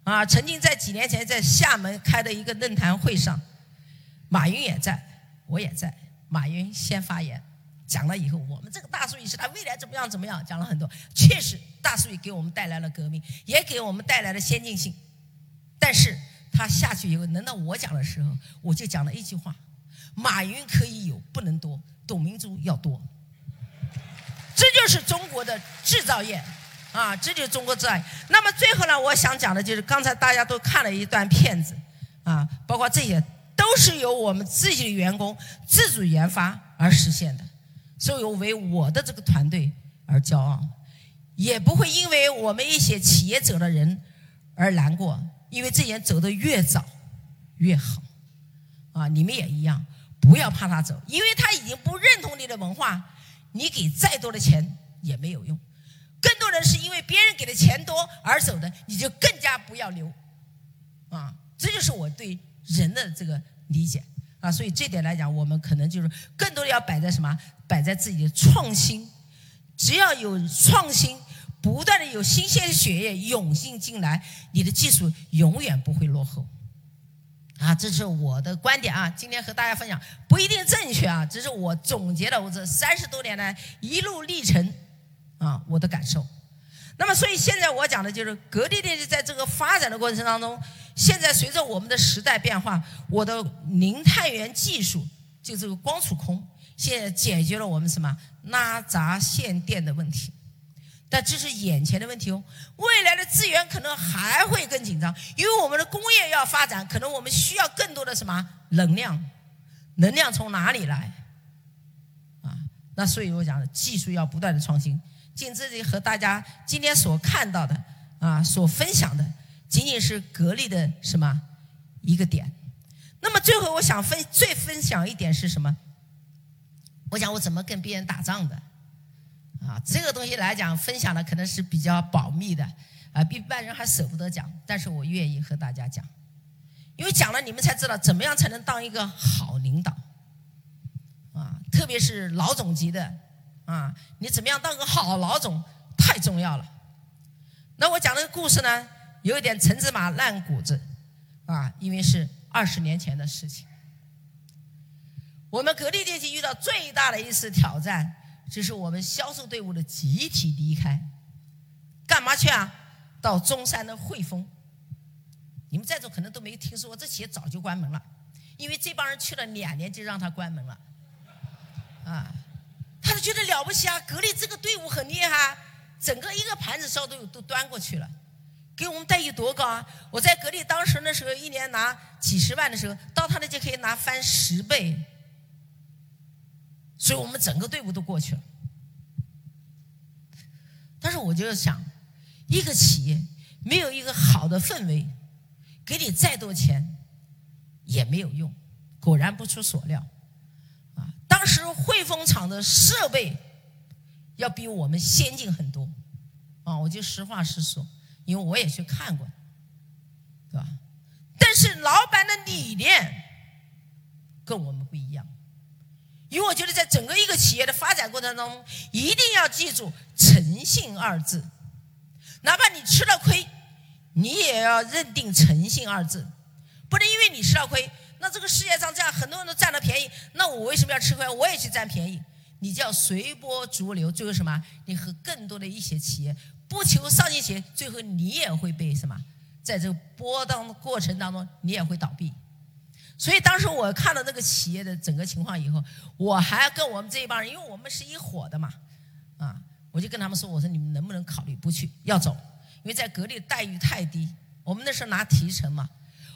啊，曾经在几年前在厦门开的一个论坛会上，马云也在，我也在，马云先发言，讲了以后，我们这个大数据时代未来怎么样怎么样，讲了很多，确实大数据给我们带来了革命，也给我们带来了先进性。但是他下去以后，轮到我讲的时候，我就讲了一句话：马云可以有，不能多；董明珠要多。这就是中国的制造业，啊，这就是中国制造业。那么最后呢，我想讲的就是刚才大家都看了一段片子，啊，包括这些都是由我们自己的员工自主研发而实现的，所以我为我的这个团队而骄傲，也不会因为我们一些企业者的人而难过。因为这人走得越早越好，啊，你们也一样，不要怕他走，因为他已经不认同你的文化，你给再多的钱也没有用。更多人是因为别人给的钱多而走的，你就更加不要留，啊，这就是我对人的这个理解啊。所以这点来讲，我们可能就是更多的要摆在什么？摆在自己的创新，只要有创新。不断的有新鲜的血液涌进进来，你的技术永远不会落后。啊，这是我的观点啊！今天和大家分享不一定正确啊，这是我总结了我这三十多年来一路历程啊我的感受。那么，所以现在我讲的就是格力电器在这个发展的过程当中，现在随着我们的时代变化，我的零碳源技术就这个光储空，现在解决了我们什么拉闸限电的问题。但这是眼前的问题哦，未来的资源可能还会更紧张，因为我们的工业要发展，可能我们需要更多的什么能量？能量从哪里来？啊，那所以我讲技术要不断的创新。进这里和大家今天所看到的啊，所分享的，仅仅是格力的什么一个点。那么最后我想分最分享一点是什么？我讲我怎么跟别人打仗的啊，这个东西来讲分享的可能是比较保密的啊，一般人还舍不得讲，但是我愿意和大家讲，因为讲了你们才知道怎么样才能当一个好领导啊，特别是老总级的。啊，你怎么样当个好老总太重要了。那我讲这个故事呢，有一点陈芝麻烂谷子，啊，因为是二十年前的事情。我们格力电器遇到最大的一次挑战，这是我们销售队伍的集体离开，干嘛去啊？到中山的汇丰。你们在座可能都没听说过，这企业早就关门了，因为这帮人去了两年就让他关门了，啊。他就觉得了不起啊！格力这个队伍很厉害，整个一个盘子烧都都端过去了，给我们待遇多高啊！我在格力当时那时候一年拿几十万的时候，到他那就可以拿翻十倍，所以我们整个队伍都过去了。但是我就想，一个企业没有一个好的氛围，给你再多钱也没有用。果然不出所料。啊当时汇丰厂的设备要比我们先进很多，啊，我就实话实说，因为我也去看过，对吧？但是老板的理念跟我们不一样，因为我觉得在整个一个企业的发展过程当中，一定要记住诚信二字，哪怕你吃了亏，你也要认定诚信二字，不能因为你吃了亏。那这个世界上这样很多人都占了便宜，那我为什么要吃亏？我也去占便宜。你叫随波逐流，最后什么？你和更多的一些企业不求上进心，最后你也会被什么？在这个波荡过程当中，你也会倒闭。所以当时我看到这个企业的整个情况以后，我还跟我们这一帮人，因为我们是一伙的嘛，啊，我就跟他们说：“我说你们能不能考虑不去，要走？因为在格力待遇太低，我们那时候拿提成嘛。”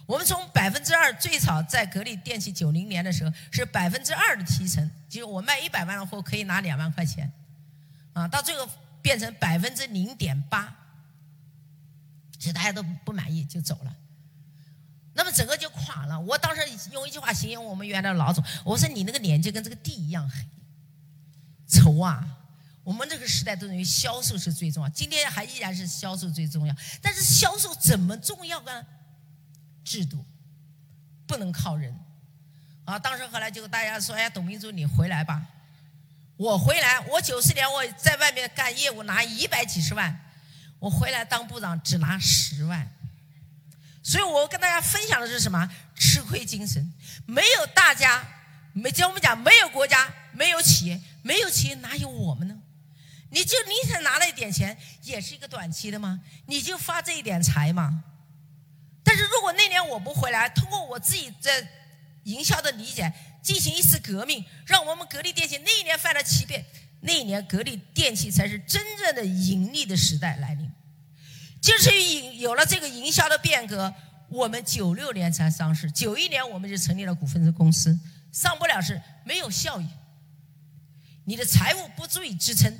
我们从百分之二最早在格力电器九零年的时候是百分之二的提成，就是我卖一百万的货可以拿两万块钱，啊，到最后变成百分之零点八，其实大家都不满意就走了，那么整个就垮了。我当时用一句话形容我们原来的老总，我说你那个脸就跟这个地一样黑，丑啊！我们这个时代都认为销售是最重要，今天还依然是销售最重要，但是销售怎么重要呢？制度不能靠人啊！当时后来就大家说：“哎呀，董明珠，你回来吧。”我回来，我九四年我在外面干业务拿一百几十万，我回来当部长只拿十万。所以我跟大家分享的是什么？吃亏精神。没有大家，没就我们讲，没有国家，没有企业，没有企业哪有我们呢？你就你才拿了一点钱，也是一个短期的吗？你就发这一点财吗？但是如果那年我不回来，通过我自己在营销的理解进行一次革命，让我们格力电器那一年翻了七倍，那一年格力电器才是真正的盈利的时代来临。就是营有了这个营销的变革，我们九六年才上市，九一年我们就成立了股份制公司，上不了市，没有效益，你的财务不足以支撑。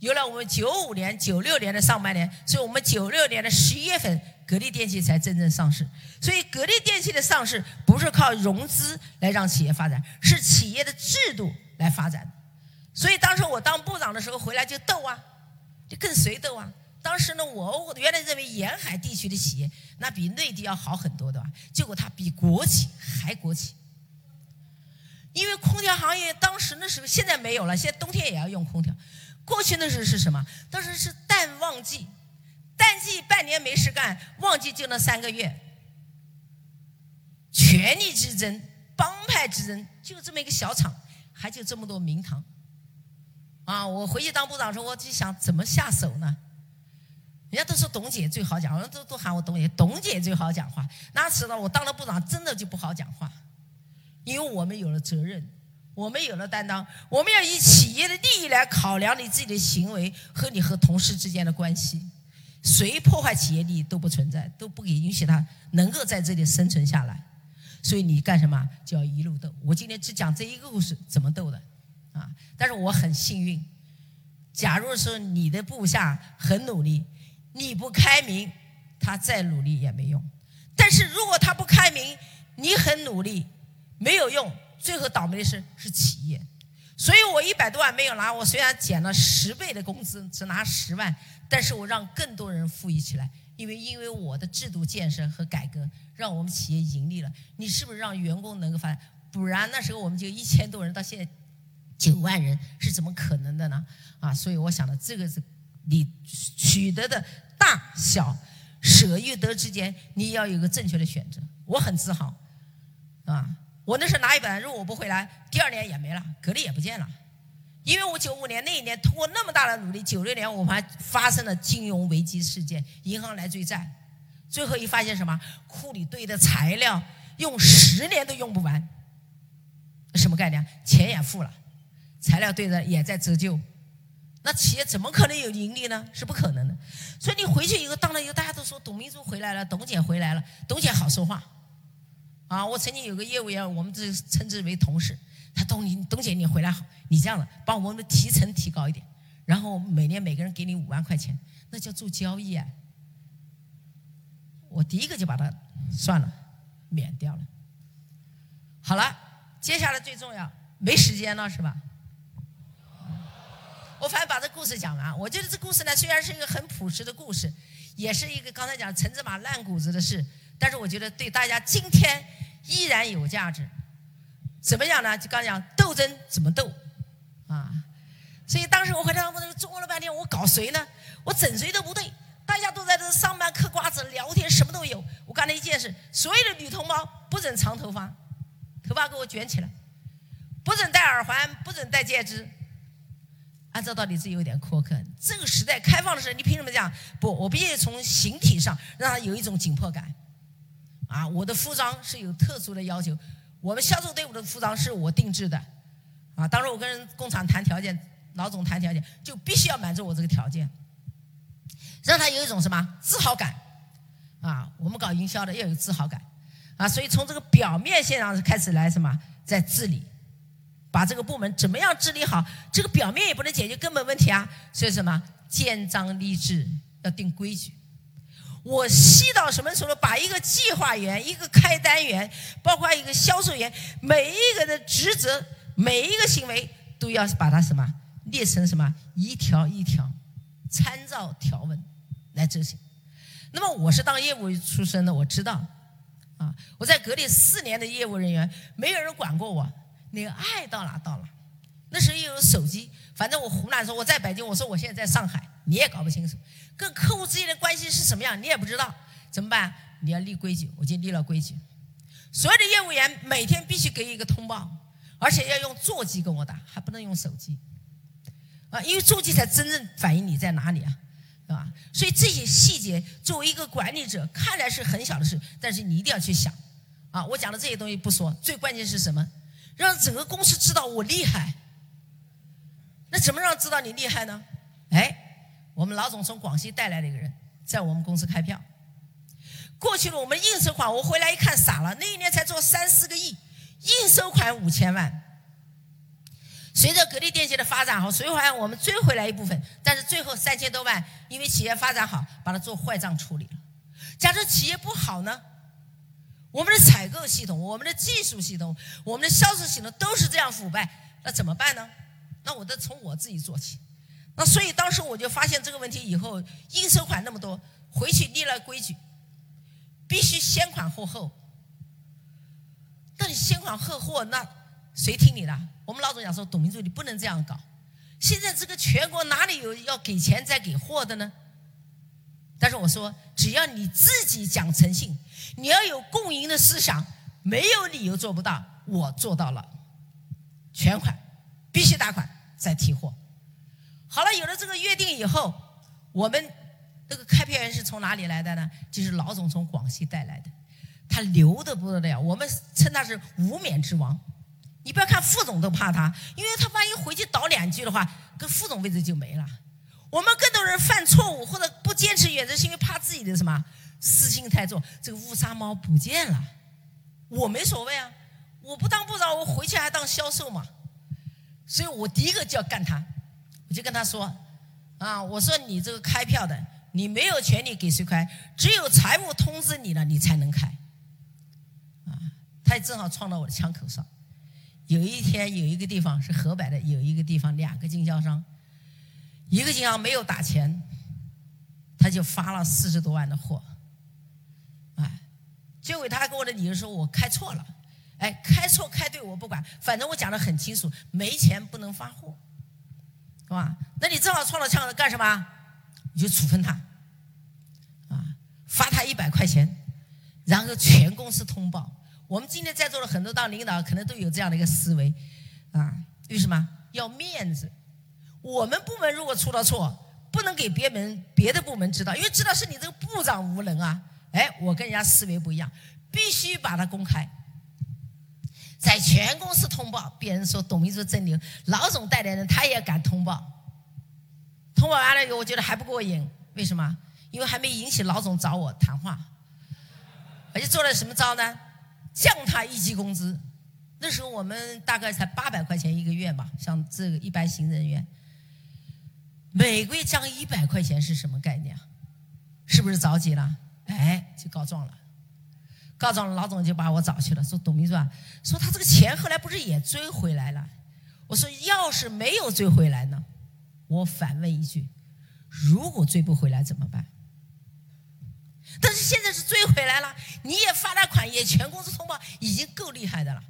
有了我们九五年、九六年的上半年，所以我们九六年的十一月份。格力电器才真正上市，所以格力电器的上市不是靠融资来让企业发展，是企业的制度来发展。所以当时我当部长的时候回来就斗啊，就跟谁斗啊？当时呢，我原来认为沿海地区的企业那比内地要好很多的，结果它比国企还国企。因为空调行业当时那时候现在没有了，现在冬天也要用空调。过去那时候是什么？当时是淡旺季。淡季半年没事干，旺季就那三个月，权力之争、帮派之争，就这么一个小厂，还就这么多名堂。啊，我回去当部长的时候，我就想怎么下手呢？人家都说董姐最好讲，话，都都喊我董姐，董姐最好讲话。那知道我当了部长，真的就不好讲话，因为我们有了责任，我们有了担当，我们要以企业的利益来考量你自己的行为和你和同事之间的关系。谁破坏企业利益都不存在，都不给允许他能够在这里生存下来。所以你干什么就要一路斗。我今天只讲这一个故事，怎么斗的啊？但是我很幸运，假如说你的部下很努力。你不开明，他再努力也没用。但是如果他不开明，你很努力，没有用。最后倒霉的是是企业。所以我一百多万没有拿，我虽然减了十倍的工资，只拿十万，但是我让更多人富裕起来。因为因为我的制度建设和改革，让我们企业盈利了。你是不是让员工能够发展？不然那时候我们就一千多人，到现在九万人，是怎么可能的呢？啊，所以我想的这个是。你取得的大小舍与得之间，你要有个正确的选择。我很自豪，啊，我那时候拿一本，如果我不回来，第二年也没了，格力也不见了。因为我九五年那一年通过那么大的努力，九六年我还发生了金融危机事件，银行来追债，最后一发现什么？库里堆的材料用十年都用不完，什么概念？钱也付了，材料堆着也在折旧。那企业怎么可能有盈利呢？是不可能的。所以你回去以后，当了以后，大家都说董明珠回来了，董姐回来了，董姐好说话。啊，我曾经有个业务员，我们这称之为同事，他董董姐你回来好，你这样的把我们的提成提高一点，然后每年每个人给你五万块钱，那叫做交易啊。我第一个就把它算了，免掉了。好了，接下来最重要，没时间了是吧？我反正把这故事讲完。我觉得这故事呢，虽然是一个很朴实的故事，也是一个刚才讲陈芝麻烂谷子的事，但是我觉得对大家今天依然有价值。怎么讲呢？就刚才讲斗争怎么斗啊？所以当时我回来，我琢磨了半天，我搞谁呢？我整谁都不对，大家都在这上班嗑瓜子聊天，什么都有。我干了一件事：所有的女同胞不准长头发，头发给我卷起来；不准戴耳环，不准戴戒指。按照道理是有点苛刻。这个时代开放的时候，你凭什么讲不？我必须从形体上让他有一种紧迫感。啊，我的服装是有特殊的要求，我们销售队伍的服装是我定制的。啊，当时我跟工厂谈条件，老总谈条件，就必须要满足我这个条件，让他有一种什么自豪感。啊，我们搞营销的要有自豪感。啊，所以从这个表面线上开始来什么，在治理。把这个部门怎么样治理好？这个表面也不能解决根本问题啊！所以什么？建章立制，要定规矩。我细到什么程度？把一个计划员、一个开单员，包括一个销售员，每一个的职责、每一个行为，都要把它什么列成什么一条一条，参照条文来执行。那么我是当业务出身的，我知道啊，我在格力四年的业务人员，没有人管过我。你爱到哪到哪，那时候又有手机，反正我湖南说我在北京，我说我现在在上海，你也搞不清楚，跟客户之间的关系是什么样，你也不知道，怎么办？你要立规矩，我就立了规矩，所有的业务员每天必须给一个通报，而且要用座机跟我打，还不能用手机，啊，因为座机才真正反映你在哪里啊，对吧？所以这些细节，作为一个管理者，看来是很小的事，但是你一定要去想，啊，我讲的这些东西不说，最关键是什么？让整个公司知道我厉害，那怎么让知道你厉害呢？哎，我们老总从广西带来的一个人，在我们公司开票。过去了，我们应收款，我回来一看傻了，那一年才做三四个亿，应收款五千万。随着格力电器的发展好，随后我们追回来一部分，但是最后三千多万，因为企业发展好，把它做坏账处理了。假设企业不好呢？我们的采购系统、我们的技术系统、我们的销售系统都是这样腐败，那怎么办呢？那我得从我自己做起。那所以当时我就发现这个问题以后，应收款那么多，回去立了规矩，必须先款后货。那你先款后货，那谁听你的？我们老总讲说，董明珠你不能这样搞。现在这个全国哪里有要给钱再给货的呢？但是我说，只要你自己讲诚信，你要有共赢的思想，没有理由做不到。我做到了，全款必须打款再提货。好了，有了这个约定以后，我们那个开票员是从哪里来的呢？就是老总从广西带来的，他牛的不得了，我们称他是无冕之王。你不要看副总都怕他，因为他万一回去倒两句的话，跟副总位置就没了。我们更多人犯错误或者不坚持原则，是因为怕自己的什么私心太重。这个乌纱帽不见了，我没所谓啊，我不当部长，我回去还当销售嘛。所以我第一个就要干他，我就跟他说，啊，我说你这个开票的，你没有权利给谁开，只有财务通知你了，你才能开。啊，他也正好撞到我的枪口上。有一天有一个地方是河北的，有一个地方两个经销商，一个银行没有打钱，他就发了四十多万的货，哎，结果他给我的理由说我开错了。哎，开错开对我不管，反正我讲的很清楚，没钱不能发货，是吧？那你正好撞了枪，干什么？你就处分他，啊，罚他一百块钱，然后全公司通报。我们今天在座的很多当领导，可能都有这样的一个思维，啊，为什么要面子？我们部门如果出了错，不能给别门别的部门知道，因为知道是你这个部长无能啊。哎，我跟人家思维不一样，必须把它公开。在全公司通报，别人说董秘书真牛，老总带来人他也敢通报。通报完了以后，我觉得还不过瘾，为什么？因为还没引起老总找我谈话，而且做了什么招呢？降他一级工资。那时候我们大概才八百块钱一个月吧，像这个一般行政人员，每个月降一百块钱是什么概念？是不是着急了？哎，就告状了。告状了，老总就把我找去了，说董秘书啊，说他这个钱后来不是也追回来了？我说要是没有追回来呢？我反问一句，如果追不回来怎么办？但是现在是追回来了，你也发了款，也全公司通报，已经够厉害的了，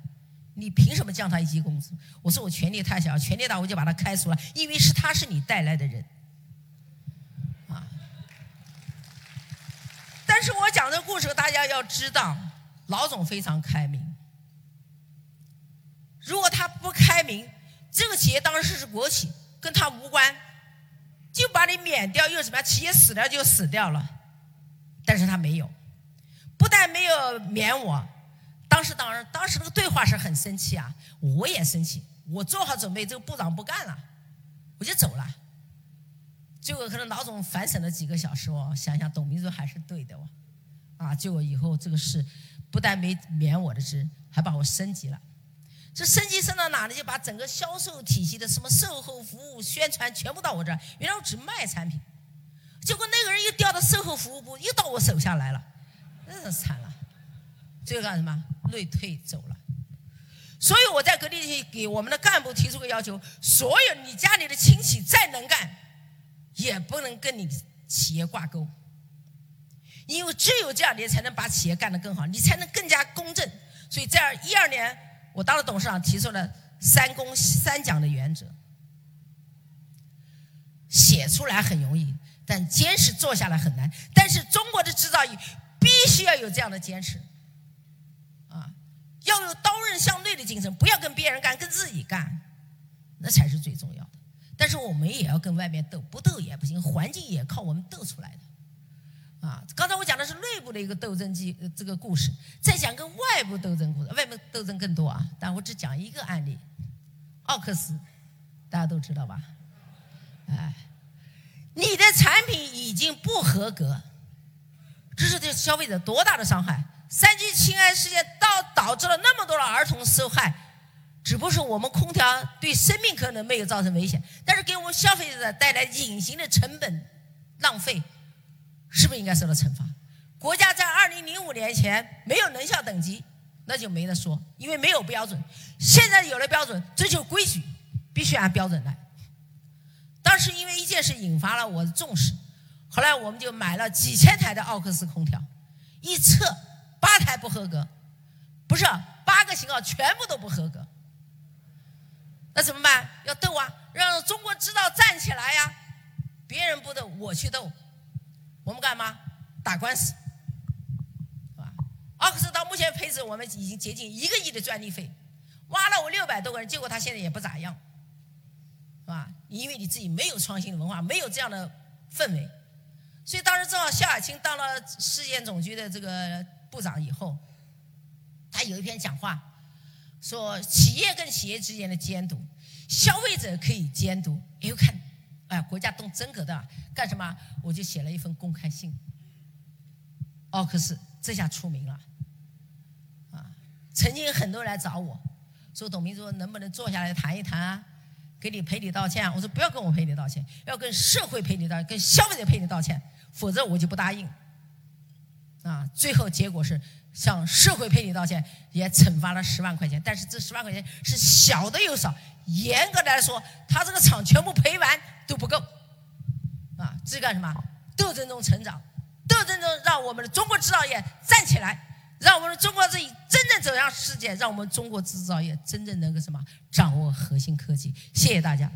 你凭什么降他一级工资？我说我权力太小，权力大我就把他开除了，因为是他是你带来的人。啊但是我讲这个故事，大家要知道，老总非常开明。如果他不开明，这个企业当时是国企，跟他无关，就把你免掉，又怎么样？企业死掉就死掉了。但是他没有，不但没有免我，当时当然当时那个对话是很生气啊，我也生气，我做好准备，这个部长不干了，我就走了。结果可能老总反省了几个小时哦，想想董明珠还是对的哦，啊，结果以后这个事不但没免我的职，还把我升级了。这升级升到哪里？就把整个销售体系的什么售后服务、宣传全部到我这儿。原来我只卖产品，结果那个人又调到售后服务部，又到我手下来了，真是惨了。最后干什么？内退走了。所以我在格力给我们的干部提出个要求：所有你家里的亲戚再能干。也不能跟你企业挂钩，因为只有这样，你才能把企业干得更好，你才能更加公正。所以在一二年，我当了董事长，提出了三公三讲的原则，写出来很容易，但坚持做下来很难。但是中国的制造业必须要有这样的坚持，要有刀刃相对的精神，不要跟别人干，跟自己干，那才是最重要的。但是我们也要跟外面斗，不斗也不行，环境也靠我们斗出来的。啊，刚才我讲的是内部的一个斗争记这个故事，再讲跟外部斗争故事，外面斗争更多啊。但我只讲一个案例，奥克斯，大家都知道吧？哎，你的产品已经不合格，这是对消费者多大的伤害？三聚氰胺事件导导致了那么多的儿童受害。只不过是我们空调对生命可能没有造成危险，但是给我们消费者带来隐形的成本浪费，是不是应该受到惩罚？国家在二零零五年前没有能效等级，那就没得说，因为没有标准。现在有了标准，这就规矩，必须按标准来。当时因为一件事引发了我的重视，后来我们就买了几千台的奥克斯空调，一测八台不合格，不是八个型号全部都不合格。那怎么办？要斗啊！让中国制造站起来呀！别人不斗，我去斗。我们干嘛？打官司，是吧？奥克斯到目前为止，我们已经接近一个亿的专利费，挖了我六百多个人，结果他现在也不咋样，是吧？因为你自己没有创新的文化，没有这样的氛围，所以当时正好肖亚青当了市建总局的这个部长以后，他有一篇讲话，说企业跟企业之间的监督，消费者可以监督。哎呦看，哎，国家动真格的，干什么？我就写了一份公开信。奥克斯这下出名了，啊，曾经很多人来找我，说董明珠能不能坐下来谈一谈啊？给你赔礼道歉，我说不要跟我赔礼道歉，要跟社会赔礼道歉，跟消费者赔礼道歉，否则我就不答应。啊，最后结果是向社会赔礼道歉，也惩罚了十万块钱，但是这十万块钱是小的又少，严格来说，他这个厂全部赔完都不够。啊，这是干什么？斗争中成长，斗争中让我们的中国制造业站起来。让我们的中国自己真正走向世界，让我们中国制造业真正能够什么掌握核心科技。谢谢大家。